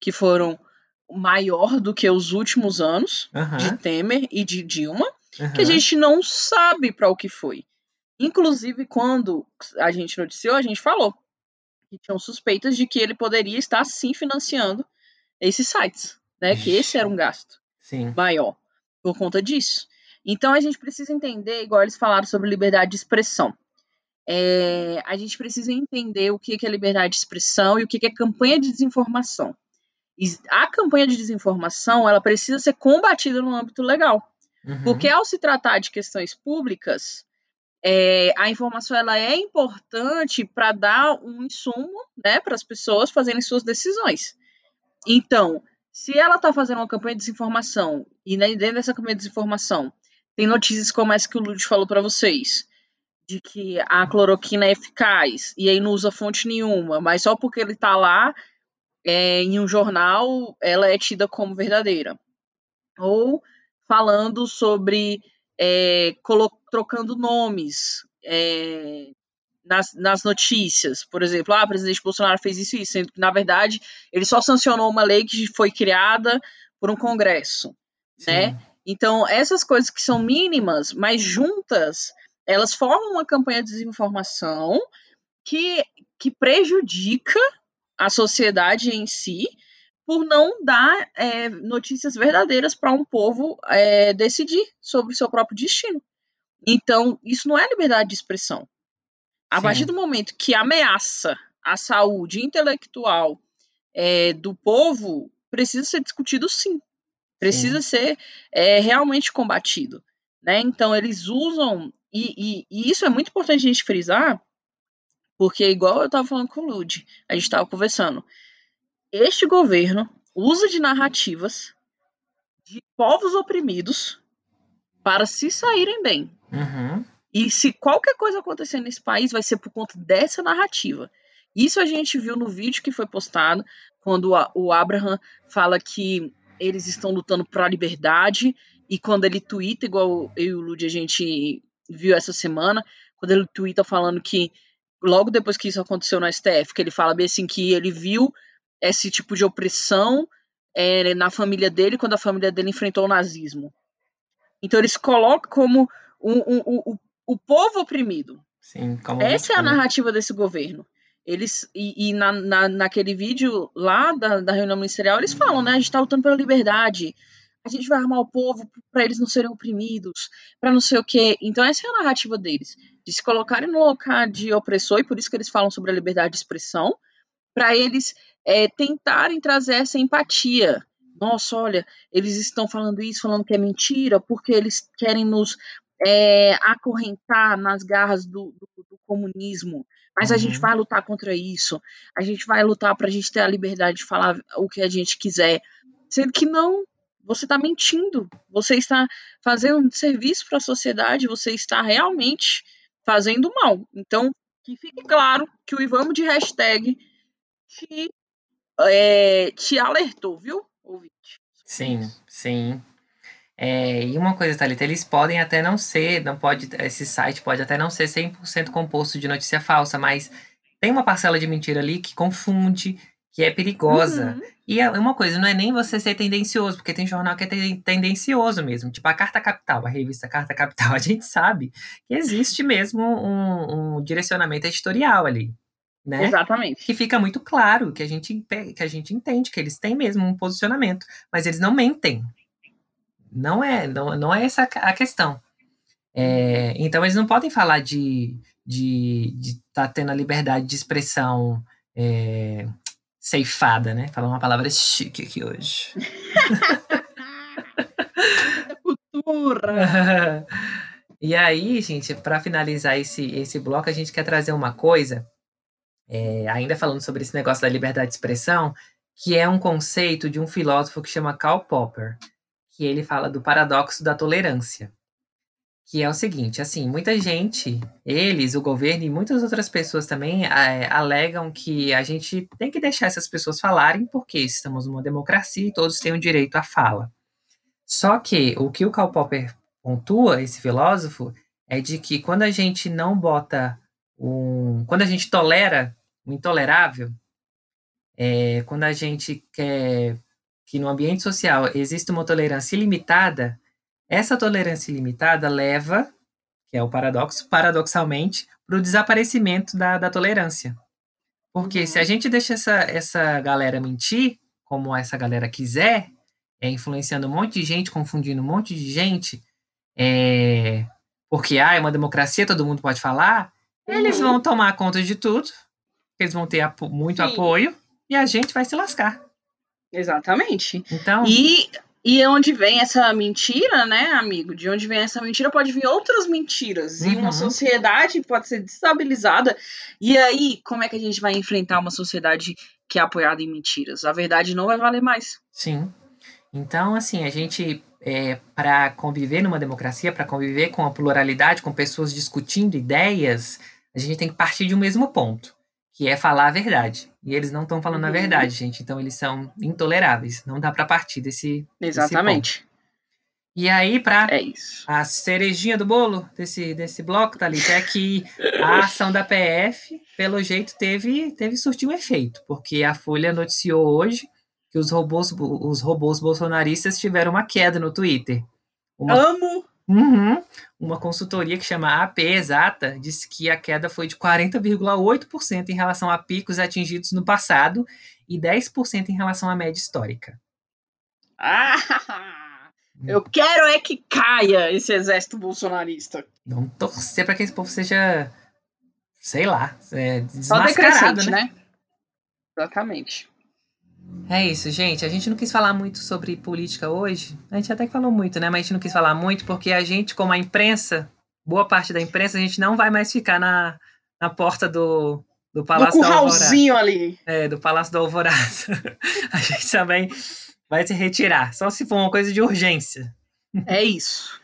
que foram maior do que os últimos anos uhum. de Temer e de Dilma uhum. que a gente não sabe para o que foi. Inclusive, quando a gente noticiou, a gente falou que tinham suspeitas de que ele poderia estar sim financiando esses sites, né? Que esse era um gasto sim. maior por conta disso. Então a gente precisa entender, igual eles falaram sobre liberdade de expressão. É, a gente precisa entender o que é liberdade de expressão e o que é campanha de desinformação. A campanha de desinformação ela precisa ser combatida no âmbito legal. Uhum. Porque ao se tratar de questões públicas, é, a informação ela é importante para dar um insumo né, para as pessoas fazerem suas decisões. Então, se ela está fazendo uma campanha de desinformação e né, dentro dessa campanha de desinformação tem notícias como essa que o Lud falou para vocês, de que a cloroquina é eficaz e aí não usa fonte nenhuma, mas só porque ele está lá é, em um jornal, ela é tida como verdadeira. Ou falando sobre é, trocando nomes é, nas, nas, notícias. Por exemplo, ah, o presidente Bolsonaro fez isso e isso, sendo que, na verdade, ele só sancionou uma lei que foi criada por um Congresso, né? Então, essas coisas que são mínimas, mas juntas, elas formam uma campanha de desinformação que, que prejudica a sociedade em si por não dar é, notícias verdadeiras para um povo é, decidir sobre o seu próprio destino. Então, isso não é liberdade de expressão. A Sim. partir do momento que ameaça a saúde intelectual é, do povo, precisa ser discutido sim. Precisa sim. ser é, realmente combatido. Né? Então, eles usam, e, e, e, isso é muito importante a gente frisar, porque, igual eu estava falando com o Lud, a gente estava conversando, este governo usa de narrativas de povos oprimidos para se saírem bem. Uhum. E se qualquer coisa acontecer nesse país, vai ser por conta dessa narrativa. Isso a gente viu no vídeo que foi postado, quando o Abraham fala que eles estão lutando para a liberdade, e quando ele twitta, igual eu e o Lud a gente viu essa semana, quando ele twitta falando que logo depois que isso aconteceu no STF, que ele fala bem assim que ele viu esse tipo de opressão é, na família dele quando a família dele enfrentou o nazismo. Então eles colocam como um, um, um, o, o povo oprimido. Sim, como Essa é a narrativa desse governo. Eles, e, e na, na, naquele vídeo lá da, da reunião ministerial, eles falam, né? A gente está lutando pela liberdade. A gente vai armar o povo para eles não serem oprimidos, para não sei o quê. Então essa é a narrativa deles, de se colocarem no local de opressor e por isso que eles falam sobre a liberdade de expressão, para eles é, tentarem trazer essa empatia. Nossa, olha, eles estão falando isso, falando que é mentira, porque eles querem nos é, acorrentar nas garras do, do, do comunismo. Mas uhum. a gente uhum. vai lutar contra isso. A gente vai lutar para a gente ter a liberdade de falar o que a gente quiser. Sendo que não, você está mentindo. Você está fazendo um serviço para a sociedade. Você está realmente fazendo mal. Então, que fique claro que o Ivamo de hashtag te, é, te alertou, viu, ouvinte? Sim, sim. É, e uma coisa, Thalita, eles podem até não ser, não pode, esse site pode até não ser 100% composto de notícia falsa, mas tem uma parcela de mentira ali que confunde, que é perigosa. Uhum. E é uma coisa, não é nem você ser tendencioso, porque tem jornal que é tendencioso mesmo, tipo a Carta Capital, a revista Carta Capital, a gente sabe que existe mesmo um, um direcionamento editorial ali. Né? Exatamente. Que fica muito claro que a gente que a gente entende que eles têm mesmo um posicionamento, mas eles não mentem. Não é, não, não é essa a questão. É, então eles não podem falar de de estar tá tendo a liberdade de expressão é, ceifada, né? Falar uma palavra chique aqui hoje. Cultura. e aí, gente, para finalizar esse, esse bloco, a gente quer trazer uma coisa, é, ainda falando sobre esse negócio da liberdade de expressão, que é um conceito de um filósofo que chama Karl Popper que ele fala do paradoxo da tolerância. Que é o seguinte, assim, muita gente, eles, o governo e muitas outras pessoas também é, alegam que a gente tem que deixar essas pessoas falarem porque estamos numa democracia e todos têm o direito à fala. Só que o que o Karl Popper pontua, esse filósofo, é de que quando a gente não bota um. Quando a gente tolera o intolerável, é, quando a gente quer que no ambiente social existe uma tolerância ilimitada, essa tolerância ilimitada leva, que é o paradoxo, paradoxalmente, para o desaparecimento da, da tolerância. Porque uhum. se a uhum. gente deixa essa, essa galera mentir, como essa galera quiser, é, influenciando um monte de gente, confundindo um monte de gente, é, porque ah, é uma democracia, todo mundo pode falar, uhum. eles vão tomar conta de tudo, eles vão ter apo muito Sim. apoio, e a gente vai se lascar. Exatamente. Então. E, e onde vem essa mentira, né, amigo? De onde vem essa mentira, pode vir outras mentiras. Uhum. E uma uhum. sociedade pode ser destabilizada. E aí, como é que a gente vai enfrentar uma sociedade que é apoiada em mentiras? A verdade não vai valer mais. Sim. Então, assim, a gente, é, para conviver numa democracia, para conviver com a pluralidade, com pessoas discutindo ideias, a gente tem que partir de um mesmo ponto que é falar a verdade. E eles não estão falando uhum. a verdade, gente. Então eles são intoleráveis. Não dá para partir desse. Exatamente. Desse e aí, para é a cerejinha do bolo desse, desse bloco, tá ali, é que a ação da PF, pelo jeito, teve, teve surtir um efeito, porque a Folha noticiou hoje que os robôs, os robôs bolsonaristas tiveram uma queda no Twitter. Uma, Amo! Uhum, uma consultoria que chama AP Exata disse que a queda foi de 40,8% em relação a picos atingidos no passado e 10% em relação à média histórica. Ah, eu quero é que caia esse exército bolsonarista. Vamos torcer para que esse povo seja, sei lá, é, desmascarado, né? né? Exatamente. É isso, gente. A gente não quis falar muito sobre política hoje. A gente até que falou muito, né? Mas a gente não quis falar muito porque a gente, como a imprensa, boa parte da imprensa, a gente não vai mais ficar na, na porta do, do Palácio do Alvorada. ali. É, do Palácio do Alvorada. a gente também vai se retirar. Só se for uma coisa de urgência. É isso.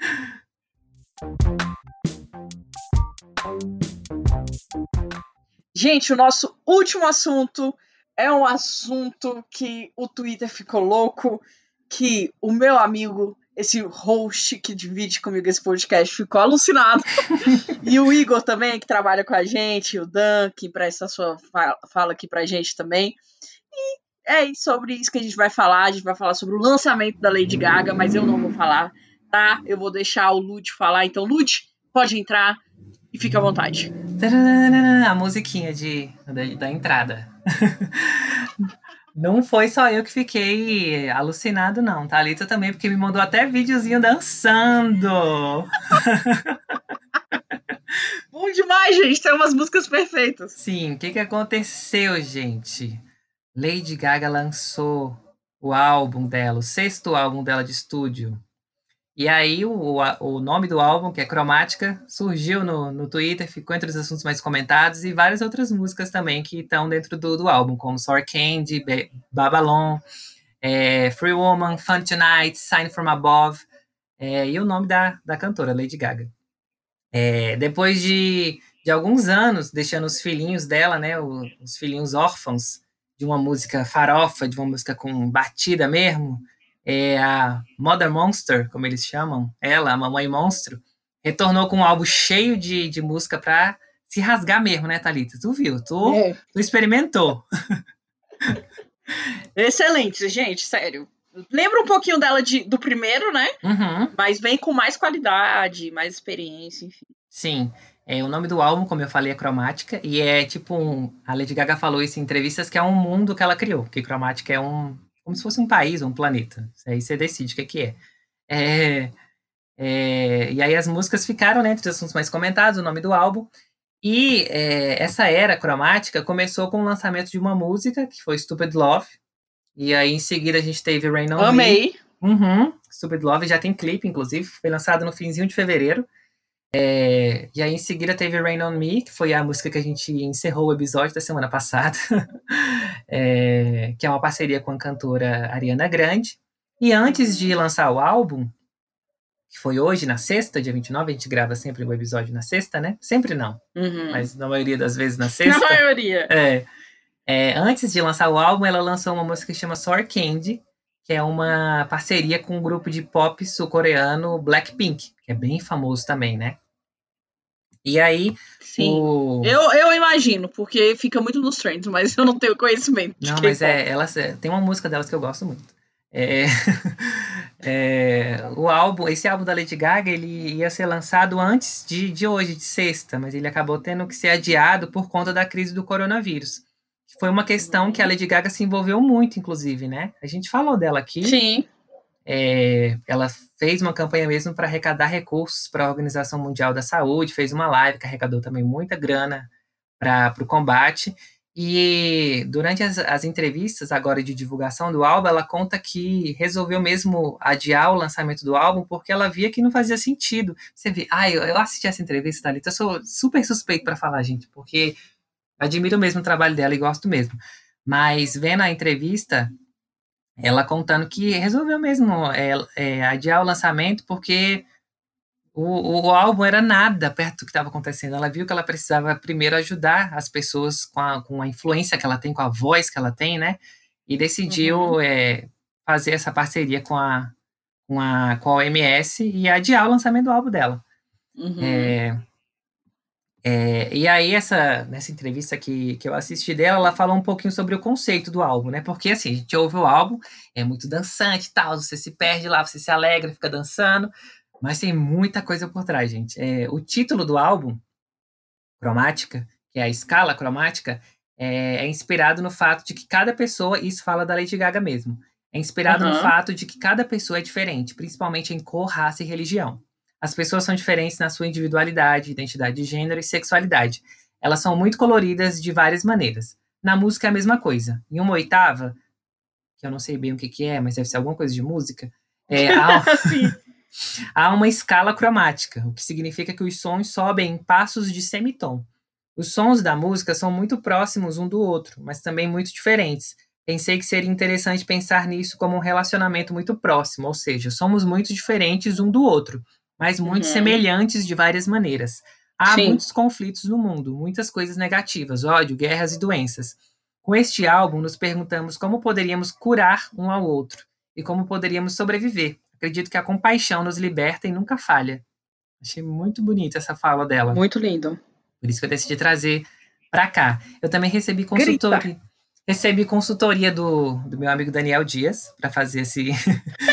Gente, o nosso último assunto é um assunto que o Twitter ficou louco, que o meu amigo, esse host que divide comigo esse podcast, ficou alucinado. e o Igor também, que trabalha com a gente, o Dan, que presta sua fala aqui pra gente também. E é sobre isso que a gente vai falar. A gente vai falar sobre o lançamento da Lady Gaga, mas eu não vou falar, tá? Eu vou deixar o Lud falar. Então, Lud, pode entrar e fica à vontade. A musiquinha de, da, da entrada. Não foi só eu que fiquei alucinado, não. Thalita também, porque me mandou até videozinho dançando. Bom demais, gente. Tem umas músicas perfeitas. Sim, o que, que aconteceu, gente? Lady Gaga lançou o álbum dela, o sexto álbum dela de estúdio. E aí o, o nome do álbum, que é Cromática, surgiu no, no Twitter, ficou entre os assuntos mais comentados e várias outras músicas também que estão dentro do, do álbum, como Sour Candy, Babylon, é, Free Woman, Fun Tonight, Sign From Above, é, e o nome da, da cantora, Lady Gaga. É, depois de, de alguns anos deixando os filhinhos dela, né, os, os filhinhos órfãos, de uma música farofa, de uma música com batida mesmo, é a Mother Monster, como eles chamam, ela, a Mamãe Monstro, retornou com um álbum cheio de, de música para se rasgar mesmo, né, Thalita? Tu viu? Tu, é. tu experimentou. Excelente, gente, sério. Lembra um pouquinho dela de, do primeiro, né? Uhum. Mas vem com mais qualidade, mais experiência, enfim. Sim. É, o nome do álbum, como eu falei, é Cromática, e é tipo um. A Lady Gaga falou isso em entrevistas que é um mundo que ela criou, que Cromática é um. Como se fosse um país, um planeta. Aí você decide o que, que é. é. É, e aí as músicas ficaram né, entre os assuntos mais comentados, o nome do álbum. E é, essa era cromática começou com o lançamento de uma música, que foi Stupid Love. E aí em seguida a gente teve Rain On Amei. Me. Uhum. Stupid Love já tem clipe, inclusive, foi lançado no finzinho de fevereiro. É, e aí, em seguida, teve Rain on Me, que foi a música que a gente encerrou o episódio da semana passada, é, que é uma parceria com a cantora Ariana Grande. E antes de lançar o álbum, que foi hoje, na sexta, dia 29, a gente grava sempre o episódio na sexta, né? Sempre não, uhum. mas na maioria das vezes na sexta. Na maioria. É, é, antes de lançar o álbum, ela lançou uma música que chama Sour Candy, que é uma parceria com um grupo de pop sul-coreano Blackpink, que é bem famoso também, né? E aí. Sim. O... Eu, eu imagino, porque fica muito nos trends, mas eu não tenho conhecimento. Não, mas é, elas, é, tem uma música delas que eu gosto muito. É, é, o álbum, esse álbum da Lady Gaga, ele ia ser lançado antes de, de hoje, de sexta, mas ele acabou tendo que ser adiado por conta da crise do coronavírus. Foi uma questão que a Lady Gaga se envolveu muito, inclusive, né? A gente falou dela aqui. Sim. É, ela fez uma campanha mesmo para arrecadar recursos para a Organização Mundial da Saúde, fez uma live que arrecadou também muita grana para o combate. E durante as, as, entrevistas agora de divulgação do álbum, ela conta que resolveu mesmo adiar o lançamento do álbum porque ela via que não fazia sentido. Você vê, ah, eu, eu assisti essa entrevista, Thalita, eu sou super suspeito para falar, gente, porque admiro mesmo o trabalho dela e gosto mesmo. Mas vendo a entrevista, ela contando que resolveu mesmo é, é, adiar o lançamento porque o, o álbum era nada perto do que estava acontecendo. Ela viu que ela precisava primeiro ajudar as pessoas com a, com a influência que ela tem, com a voz que ela tem, né? E decidiu uhum. é, fazer essa parceria com a, com a, com a OMS e adiar o lançamento do álbum dela. Uhum. É, é, e aí, essa, nessa entrevista que, que eu assisti dela, ela falou um pouquinho sobre o conceito do álbum, né? Porque assim, a gente ouve o álbum, é muito dançante e tal, você se perde lá, você se alegra, fica dançando, mas tem muita coisa por trás, gente. É, o título do álbum, Cromática, que é a escala cromática, é, é, inspirado no fato de que cada pessoa, isso fala da Lady Gaga mesmo, é inspirado uhum. no fato de que cada pessoa é diferente, principalmente em cor, raça e religião. As pessoas são diferentes na sua individualidade, identidade de gênero e sexualidade. Elas são muito coloridas de várias maneiras. Na música é a mesma coisa. Em uma oitava, que eu não sei bem o que, que é, mas deve ser alguma coisa de música, é, há, há uma escala cromática, o que significa que os sons sobem em passos de semitom. Os sons da música são muito próximos um do outro, mas também muito diferentes. Pensei que seria interessante pensar nisso como um relacionamento muito próximo, ou seja, somos muito diferentes um do outro, mas muito uhum. semelhantes de várias maneiras. Há Sim. muitos conflitos no mundo, muitas coisas negativas, ódio, guerras e doenças. Com este álbum, nos perguntamos como poderíamos curar um ao outro e como poderíamos sobreviver. Acredito que a compaixão nos liberta e nunca falha. Achei muito bonita essa fala dela. Muito lindo. Por isso que eu decidi trazer para cá. Eu também recebi consultoria. Recebi consultoria do, do meu amigo Daniel Dias para fazer esse,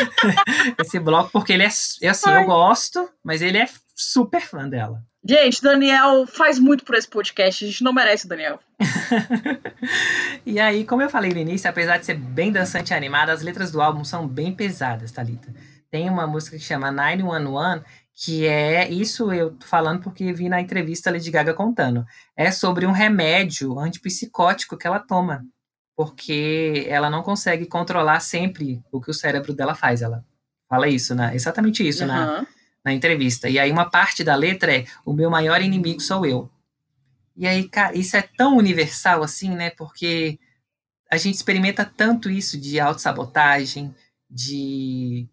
esse bloco, porque ele é, é assim, Ai. eu gosto, mas ele é super fã dela. Gente, Daniel faz muito por esse podcast, a gente não merece o Daniel. e aí, como eu falei no início, apesar de ser bem dançante e animada, as letras do álbum são bem pesadas, Thalita. Tem uma música que chama 911, que é isso eu tô falando porque vi na entrevista Lady Gaga contando. É sobre um remédio antipsicótico que ela toma, porque ela não consegue controlar sempre o que o cérebro dela faz. Ela fala isso, né? Exatamente isso uhum. na, na entrevista. E aí uma parte da letra é: o meu maior inimigo sou eu. E aí, cara, isso é tão universal assim, né? Porque a gente experimenta tanto isso de autossabotagem, de,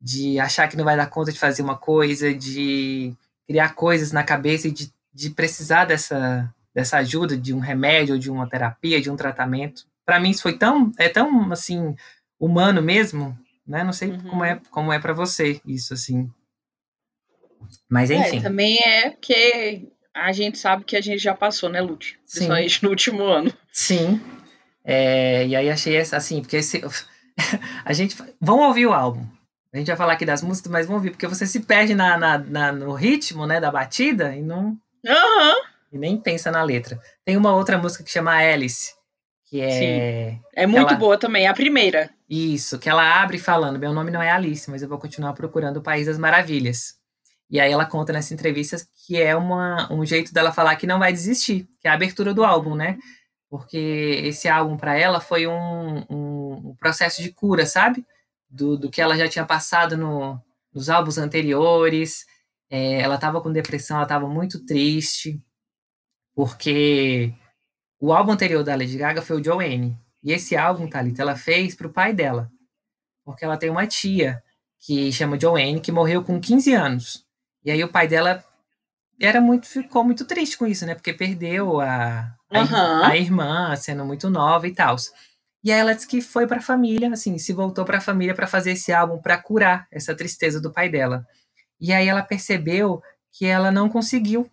de achar que não vai dar conta de fazer uma coisa, de criar coisas na cabeça e de, de precisar dessa, dessa ajuda, de um remédio, de uma terapia, de um tratamento. Para mim isso foi tão, é tão, assim, humano mesmo, né? Não sei uhum. como é, como é para você isso, assim. Mas é, enfim. É, também é porque a gente sabe que a gente já passou, né, Lute? Principalmente no último ano. Sim. É, e aí achei assim, porque esse, a gente. Vamos ouvir o álbum. A gente vai falar aqui das músicas, mas vamos ouvir, porque você se perde na, na, na no ritmo, né, da batida e não. Uhum. E nem pensa na letra. Tem uma outra música que chama Alice, que é. Sim. É muito ela, boa também, a primeira. Isso, que ela abre falando: meu nome não é Alice, mas eu vou continuar procurando o País das Maravilhas. E aí ela conta nessa entrevista que é uma, um jeito dela falar que não vai desistir, que é a abertura do álbum, né? Porque esse álbum para ela foi um, um, um, processo de cura, sabe? Do, do que ela já tinha passado no, nos álbuns anteriores. É, ela estava com depressão, ela estava muito triste, porque o álbum anterior da Lady Gaga foi o Joanne. E esse álbum, Thalita, ela fez para o pai dela, porque ela tem uma tia que chama Joanne, que morreu com 15 anos. E aí o pai dela era muito ficou muito triste com isso, né? Porque perdeu a, a, uhum. a irmã sendo muito nova e tal. E aí ela disse que foi para a família, assim, se voltou para a família para fazer esse álbum para curar essa tristeza do pai dela. E aí ela percebeu que ela não conseguiu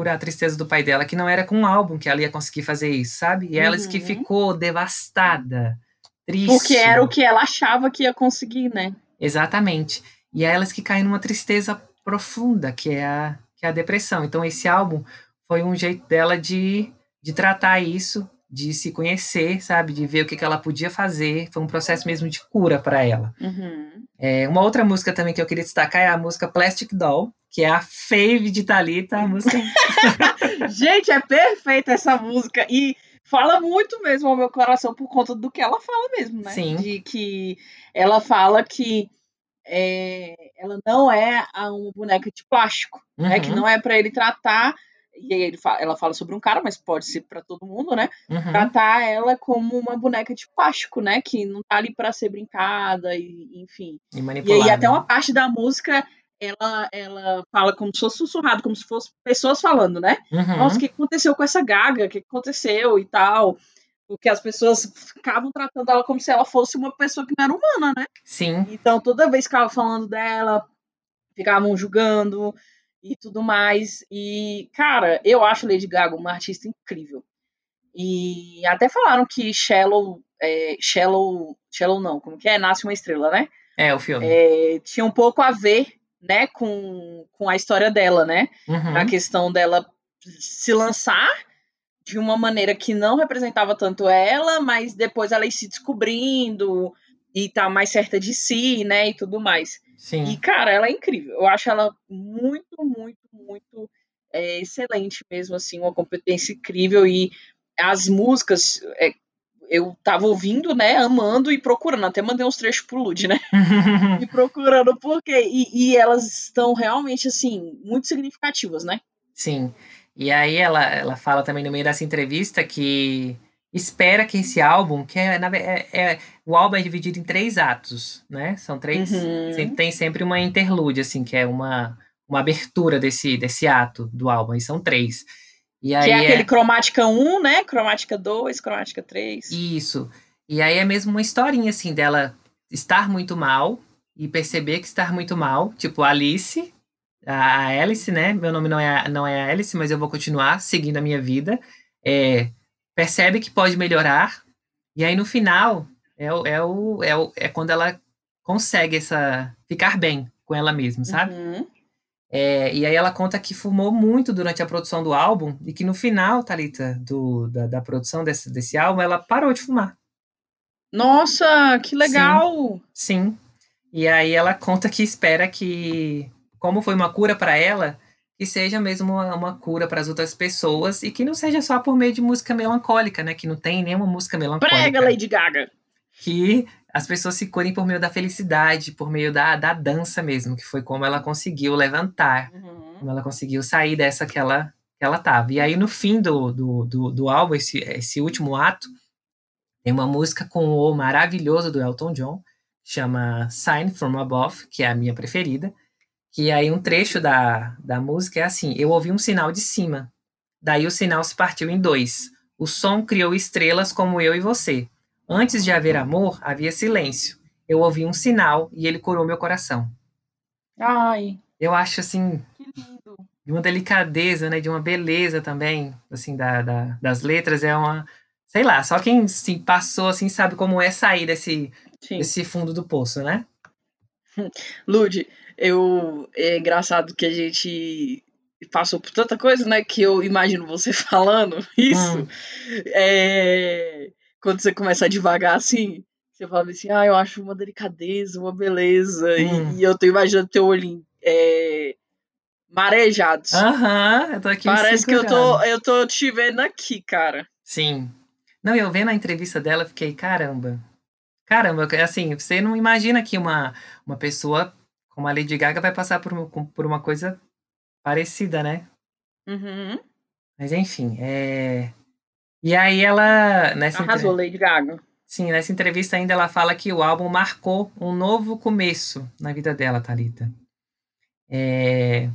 curar a tristeza do pai dela, que não era com um álbum que ela ia conseguir fazer isso, sabe? E uhum. ela disse que uhum. ficou devastada, triste. Porque era o que ela achava que ia conseguir, né? Exatamente. E aí elas que caem numa tristeza profunda, que é a, que é a depressão. Então, esse álbum foi um jeito dela de, de tratar isso, de se conhecer, sabe? De ver o que, que ela podia fazer. Foi um processo mesmo de cura para ela. Uhum. É, uma outra música também que eu queria destacar é a música Plastic Doll, que é a fave de Thalita, a música... Gente, é perfeita essa música. E fala muito mesmo ao meu coração por conta do que ela fala mesmo, né? Sim. De que ela fala que é, ela não é uma boneca de plástico, uhum. né? Que uhum. não é para ele tratar. E aí ele fala, ela fala sobre um cara, mas pode ser para todo mundo, né? Uhum. Tratar ela como uma boneca de plástico, né? Que não tá ali para ser brincada, e, enfim. E, e aí até uma parte da música ela, ela fala como se fosse sussurrado, como se fosse pessoas falando, né? Uhum. Nossa, o que aconteceu com essa gaga? O que aconteceu e tal? Porque as pessoas ficavam tratando ela como se ela fosse uma pessoa que não era humana, né? Sim. Então, toda vez que ficava falando dela, ficavam julgando e tudo mais. E, cara, eu acho Lady Gaga uma artista incrível. E até falaram que Shallow, é, Shallow, Shallow não, como que é? Nasce uma Estrela, né? É, o filme. É, tinha um pouco a ver, né, com, com a história dela, né? Uhum. A questão dela se lançar de uma maneira que não representava tanto ela, mas depois ela ir se descobrindo e tá mais certa de si, né, e tudo mais. Sim. E, cara, ela é incrível. Eu acho ela muito, muito, muito é, excelente mesmo, assim, uma competência incrível e as músicas, é, eu tava ouvindo, né, amando e procurando, até mandei uns trechos pro Lud, né, e procurando porque, e, e elas estão realmente, assim, muito significativas, né. Sim, e aí ela, ela fala também no meio dessa entrevista que espera que esse álbum, que é, é, é o álbum é dividido em três atos, né? São três, uhum. tem sempre uma interlude, assim, que é uma, uma abertura desse, desse ato do álbum, e são três. E aí que é aquele é... cromática 1, né? Cromática 2, cromática 3. Isso. E aí é mesmo uma historinha, assim, dela estar muito mal e perceber que estar muito mal, tipo Alice, a Alice, né? Meu nome não é, não é Alice, mas eu vou continuar seguindo a minha vida. É, percebe que pode melhorar, e aí no final é, o, é, o, é, o, é quando ela consegue essa ficar bem com ela mesma, sabe? Uhum. É, e aí ela conta que fumou muito durante a produção do álbum e que no final, Thalita, do, da, da produção desse, desse álbum, ela parou de fumar. Nossa, que legal! Sim. sim. E aí ela conta que espera que, como foi uma cura para ela, que seja mesmo uma, uma cura para as outras pessoas e que não seja só por meio de música melancólica, né? Que não tem nenhuma música melancólica. Prega, Lady Gaga! Que as pessoas se curem por meio da felicidade, por meio da, da dança mesmo, que foi como ela conseguiu levantar, uhum. como ela conseguiu sair dessa que ela, que ela tava. E aí, no fim do, do, do, do álbum, esse, esse último ato, tem uma música com o maravilhoso do Elton John, chama Sign From Above, que é a minha preferida, que aí um trecho da, da música é assim, eu ouvi um sinal de cima, daí o sinal se partiu em dois, o som criou estrelas como eu e você, Antes de haver amor, havia silêncio. Eu ouvi um sinal e ele curou meu coração. Ai. Eu acho assim. De uma delicadeza, né? De uma beleza também, assim, da, da, das letras. É uma. Sei lá, só quem se passou assim sabe como é sair desse, desse fundo do poço, né? Lude, eu. É engraçado que a gente passou por tanta coisa, né? Que eu imagino você falando isso. Hum. É quando você começa a devagar assim, você fala assim, ah, eu acho uma delicadeza, uma beleza. Hum. E, e, eu tô imaginando teu olhinho é, marejado. Aham, eu tô aqui Parece que eu tô, eu tô te vendo aqui, cara. Sim. Não, eu vendo a entrevista dela, fiquei, caramba. Caramba, assim, você não imagina que uma, uma pessoa como a Lady Gaga vai passar por, por uma coisa parecida, né? Uhum. Mas enfim, é... E aí ela. Nessa Arrasou, entre... Lady Gaga. Sim, nessa entrevista ainda ela fala que o álbum marcou um novo começo na vida dela, Thalita. É...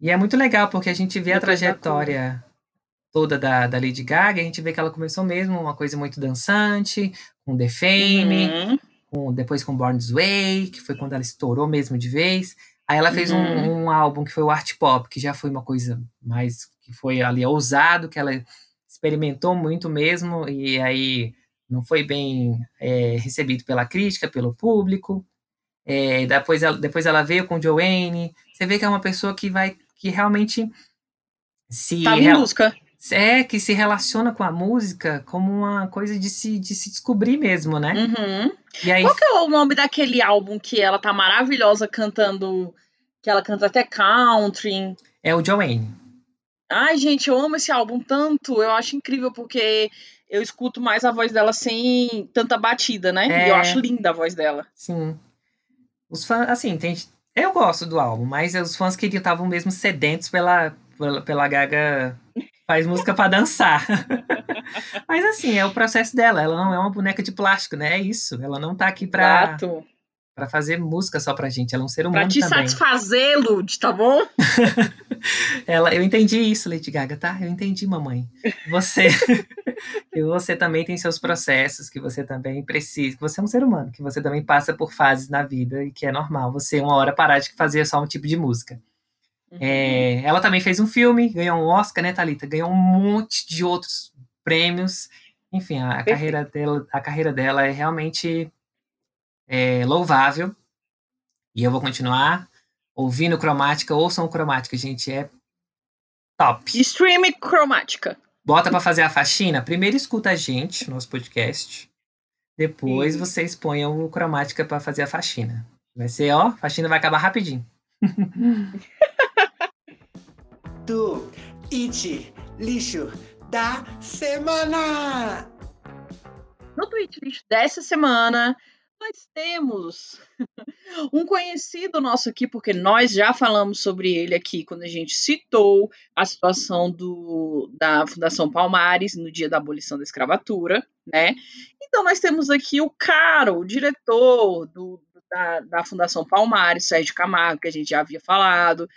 E é muito legal, porque a gente vê a trajetória toda da, da Lady Gaga, a gente vê que ela começou mesmo uma coisa muito dançante, com The Fame, uhum. com, depois com Born This Way, que foi quando ela estourou mesmo de vez. Aí ela fez uhum. um, um, álbum que foi o Art Pop, que já foi uma coisa mais, que foi ali ousado, que ela experimentou muito mesmo, e aí não foi bem é, recebido pela crítica, pelo público. É, depois, ela, depois ela veio com Joanne. Você vê que é uma pessoa que vai, que realmente se. Tá em busca. É, que se relaciona com a música como uma coisa de se, de se descobrir mesmo, né? Uhum. E aí... Qual que é o nome daquele álbum que ela tá maravilhosa cantando, que ela canta até country? É o Joanne. Ai, gente, eu amo esse álbum tanto. Eu acho incrível porque eu escuto mais a voz dela sem tanta batida, né? É... E eu é. acho linda a voz dela. Sim. Os fãs, assim, tem, eu gosto do álbum, mas os fãs que estavam mesmo sedentos pela, pela, pela Gaga faz música para dançar. mas assim, é o processo dela. Ela não é uma boneca de plástico, né? É isso. Ela não tá aqui pra. Exato para fazer música só pra gente. Ela é um ser humano. Pra te também. satisfazer, Lud, tá bom? ela, eu entendi isso, Lady Gaga, tá? Eu entendi, mamãe. Você, que você também tem seus processos, que você também precisa, que você é um ser humano, que você também passa por fases na vida e que é normal você uma hora parar de fazer só um tipo de música. Uhum. É, ela também fez um filme, ganhou um Oscar, né, Thalita? Ganhou um monte de outros prêmios. Enfim, a, a carreira dela, a carreira dela é realmente é, louvável. E eu vou continuar ouvindo cromática. Ouçam cromática, gente. É top. Stream cromática. Bota para fazer a faxina. Primeiro escuta a gente, nosso podcast. Depois Sim. vocês ponham o cromática para fazer a faxina. Vai ser, ó, a faxina vai acabar rapidinho. Do It Lixo da Semana! No Tweet Lixo dessa semana, nós temos um conhecido nosso aqui, porque nós já falamos sobre ele aqui quando a gente citou a situação do, da Fundação Palmares no dia da abolição da escravatura, né? Então nós temos aqui o Caro, o diretor do, da, da Fundação Palmares, Sérgio Camargo, que a gente já havia falado,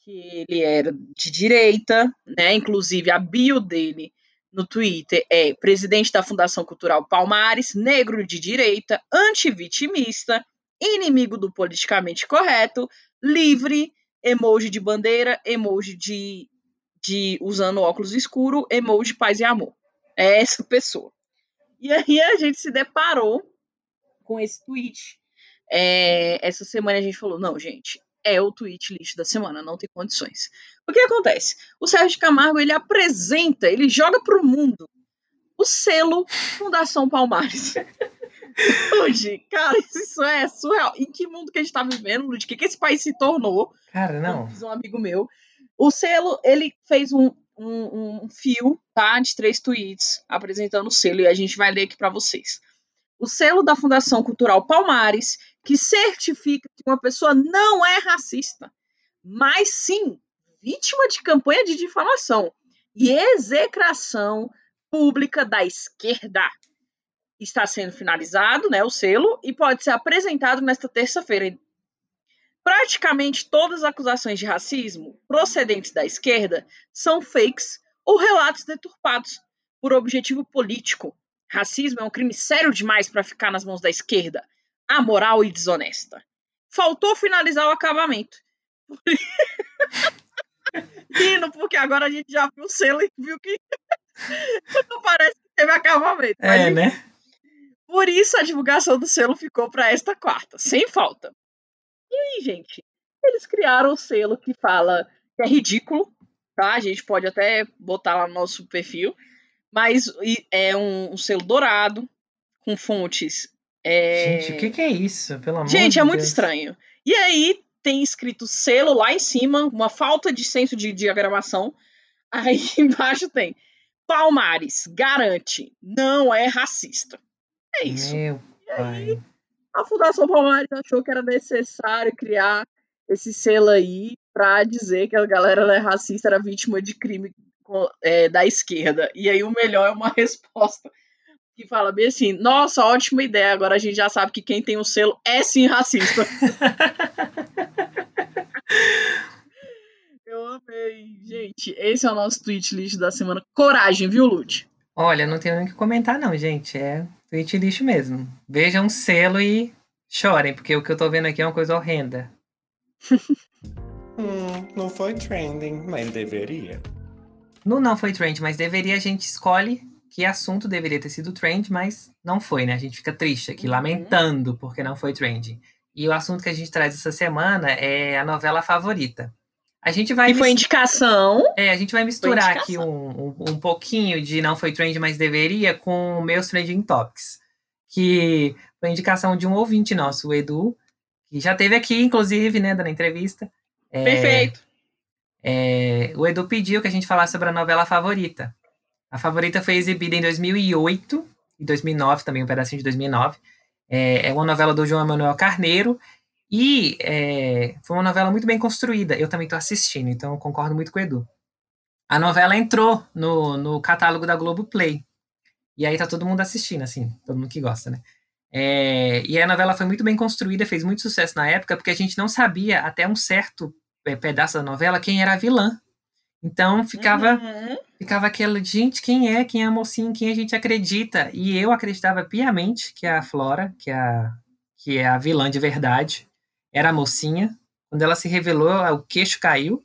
que ele era de direita, né? Inclusive a bio dele no Twitter é presidente da Fundação Cultural Palmares, negro de direita, antivitimista, inimigo do politicamente correto, livre, emoji de bandeira, emoji de, de usando óculos escuro, emoji paz e amor. É essa pessoa. E aí a gente se deparou com esse tweet. É, essa semana a gente falou, não, gente, é o tweet lixo da semana, não tem condições. O que acontece? O Sérgio Camargo ele apresenta, ele joga pro mundo o selo Fundação Palmares. Hoje, cara, isso é surreal. Em que mundo que a gente tá vivendo, Lud? O que, que esse país se tornou? Cara, não. Diz um amigo meu. O selo, ele fez um, um, um fio, tá? De três tweets apresentando o selo e a gente vai ler aqui para vocês. O selo da Fundação Cultural Palmares, que certifica que uma pessoa não é racista, mas sim vítima de campanha de difamação e execração pública da esquerda. Está sendo finalizado, né, o selo, e pode ser apresentado nesta terça-feira. Praticamente todas as acusações de racismo procedentes da esquerda são fakes ou relatos deturpados por objetivo político. Racismo é um crime sério demais para ficar nas mãos da esquerda, amoral e desonesta. Faltou finalizar o acabamento. Rindo, porque agora a gente já viu o selo e viu que não parece que teve acabamento. É, né? Por isso a divulgação do selo ficou para esta quarta, sem falta. E aí, gente? Eles criaram o selo que fala que é ridículo, tá? A gente pode até botar lá no nosso perfil, mas é um, um selo dourado com fontes. É... Gente, o que, que, é isso? Pelo amor Gente, de é muito Deus. estranho. E aí tem escrito selo lá em cima, uma falta de senso de diagramação. Aí embaixo tem Palmares garante, não é racista. É isso. Meu e aí, pai. a Fundação Palmares achou que era necessário criar esse selo aí para dizer que a galera não é racista, era vítima de crime é, da esquerda. E aí o melhor é uma resposta que fala bem assim: nossa, ótima ideia, agora a gente já sabe que quem tem o selo é sim racista. Eu amei. Gente, esse é o nosso tweet list da semana. Coragem, viu, Lute? Olha, não tenho nem o que comentar, não, gente. É tweet lixo mesmo. Vejam um selo e chorem, porque o que eu tô vendo aqui é uma coisa horrenda. hum, não foi trending, mas deveria. No não foi trend, mas deveria, a gente escolhe que assunto deveria ter sido trend, mas não foi, né? A gente fica triste aqui, uhum. lamentando porque não foi trend. E o assunto que a gente traz essa semana é a novela favorita. A gente vai. E foi indicação. É, a gente vai misturar aqui um, um, um, pouquinho de não foi trend, mas deveria, com meus trending topics. Que foi indicação de um ouvinte nosso, o Edu, que já teve aqui, inclusive, né, dando entrevista. É, Perfeito. É, o Edu pediu que a gente falasse sobre a novela favorita. A favorita foi exibida em 2008 e 2009, também um pedacinho de 2009. É, é uma novela do João Emanuel Carneiro e é, foi uma novela muito bem construída. Eu também estou assistindo, então concordo muito com o Edu. A novela entrou no, no catálogo da Globoplay. E aí tá todo mundo assistindo, assim, todo mundo que gosta, né? É, e a novela foi muito bem construída, fez muito sucesso na época, porque a gente não sabia, até um certo pedaço da novela, quem era a vilã. Então ficava, uhum. ficava aquela, gente, quem é? Quem é a mocinha? Quem a gente acredita? E eu acreditava piamente que a Flora, que, é a, que é a vilã de verdade, era a mocinha. Quando ela se revelou, o queixo caiu.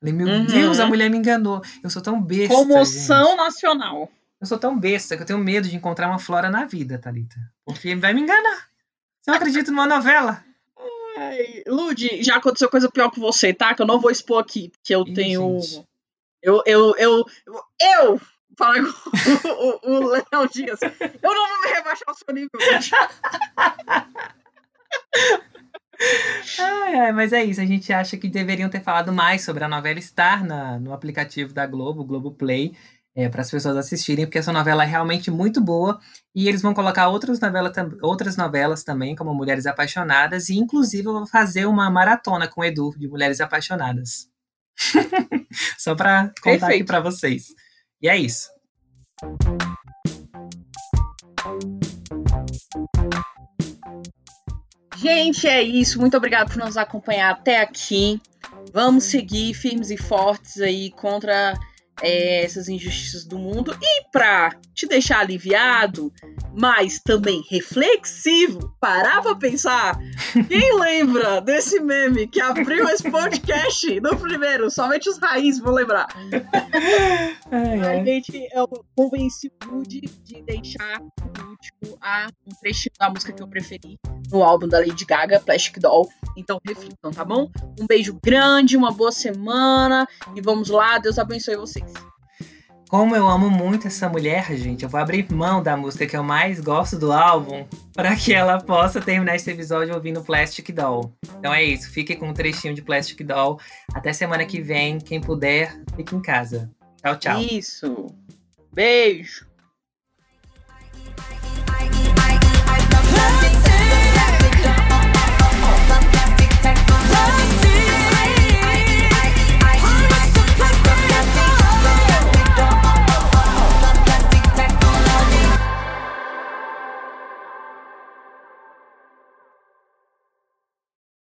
Falei, meu uhum. Deus, a mulher me enganou. Eu sou tão besta. Comoção gente. nacional. Eu sou tão besta que eu tenho medo de encontrar uma flora na vida, Thalita. Porque vai me enganar. Você não acredita numa novela? Ai, Lud, já aconteceu coisa pior com você, tá? Que eu não vou expor aqui, porque eu Ih, tenho. Gente. Eu, eu, eu, eu, fala o, o Léo Dias, eu não vou me rebaixar ao seu nível, ai, mas é isso, a gente acha que deveriam ter falado mais sobre a novela estar na, no aplicativo da Globo, Globo Play, é, para as pessoas assistirem, porque essa novela é realmente muito boa. E eles vão colocar outras, novela, outras novelas também, como Mulheres Apaixonadas, e inclusive eu vou fazer uma maratona com o Edu de Mulheres Apaixonadas. Só para contar Perfeito. aqui para vocês. E é isso. Gente, é isso. Muito obrigado por nos acompanhar até aqui. Vamos seguir firmes e fortes aí contra é, essas injustiças do mundo. E para te deixar aliviado, mas também reflexivo, parar pra pensar. Quem lembra desse meme que abriu esse podcast no primeiro? Somente os raízes vão lembrar. Ai. A gente é convencido de deixar o idêntico a um trechinho da música que eu preferi no álbum da Lady Gaga, Plastic Doll. Então reflitam, tá bom? Um beijo grande, uma boa semana e vamos lá. Deus abençoe vocês. Como eu amo muito essa mulher, gente, eu vou abrir mão da música que eu mais gosto do álbum para que ela possa terminar esse episódio ouvindo Plastic Doll. Então é isso, fique com um trechinho de Plastic Doll. Até semana que vem, quem puder, fique em casa. Tchau, tchau. Isso. Beijo. Plastic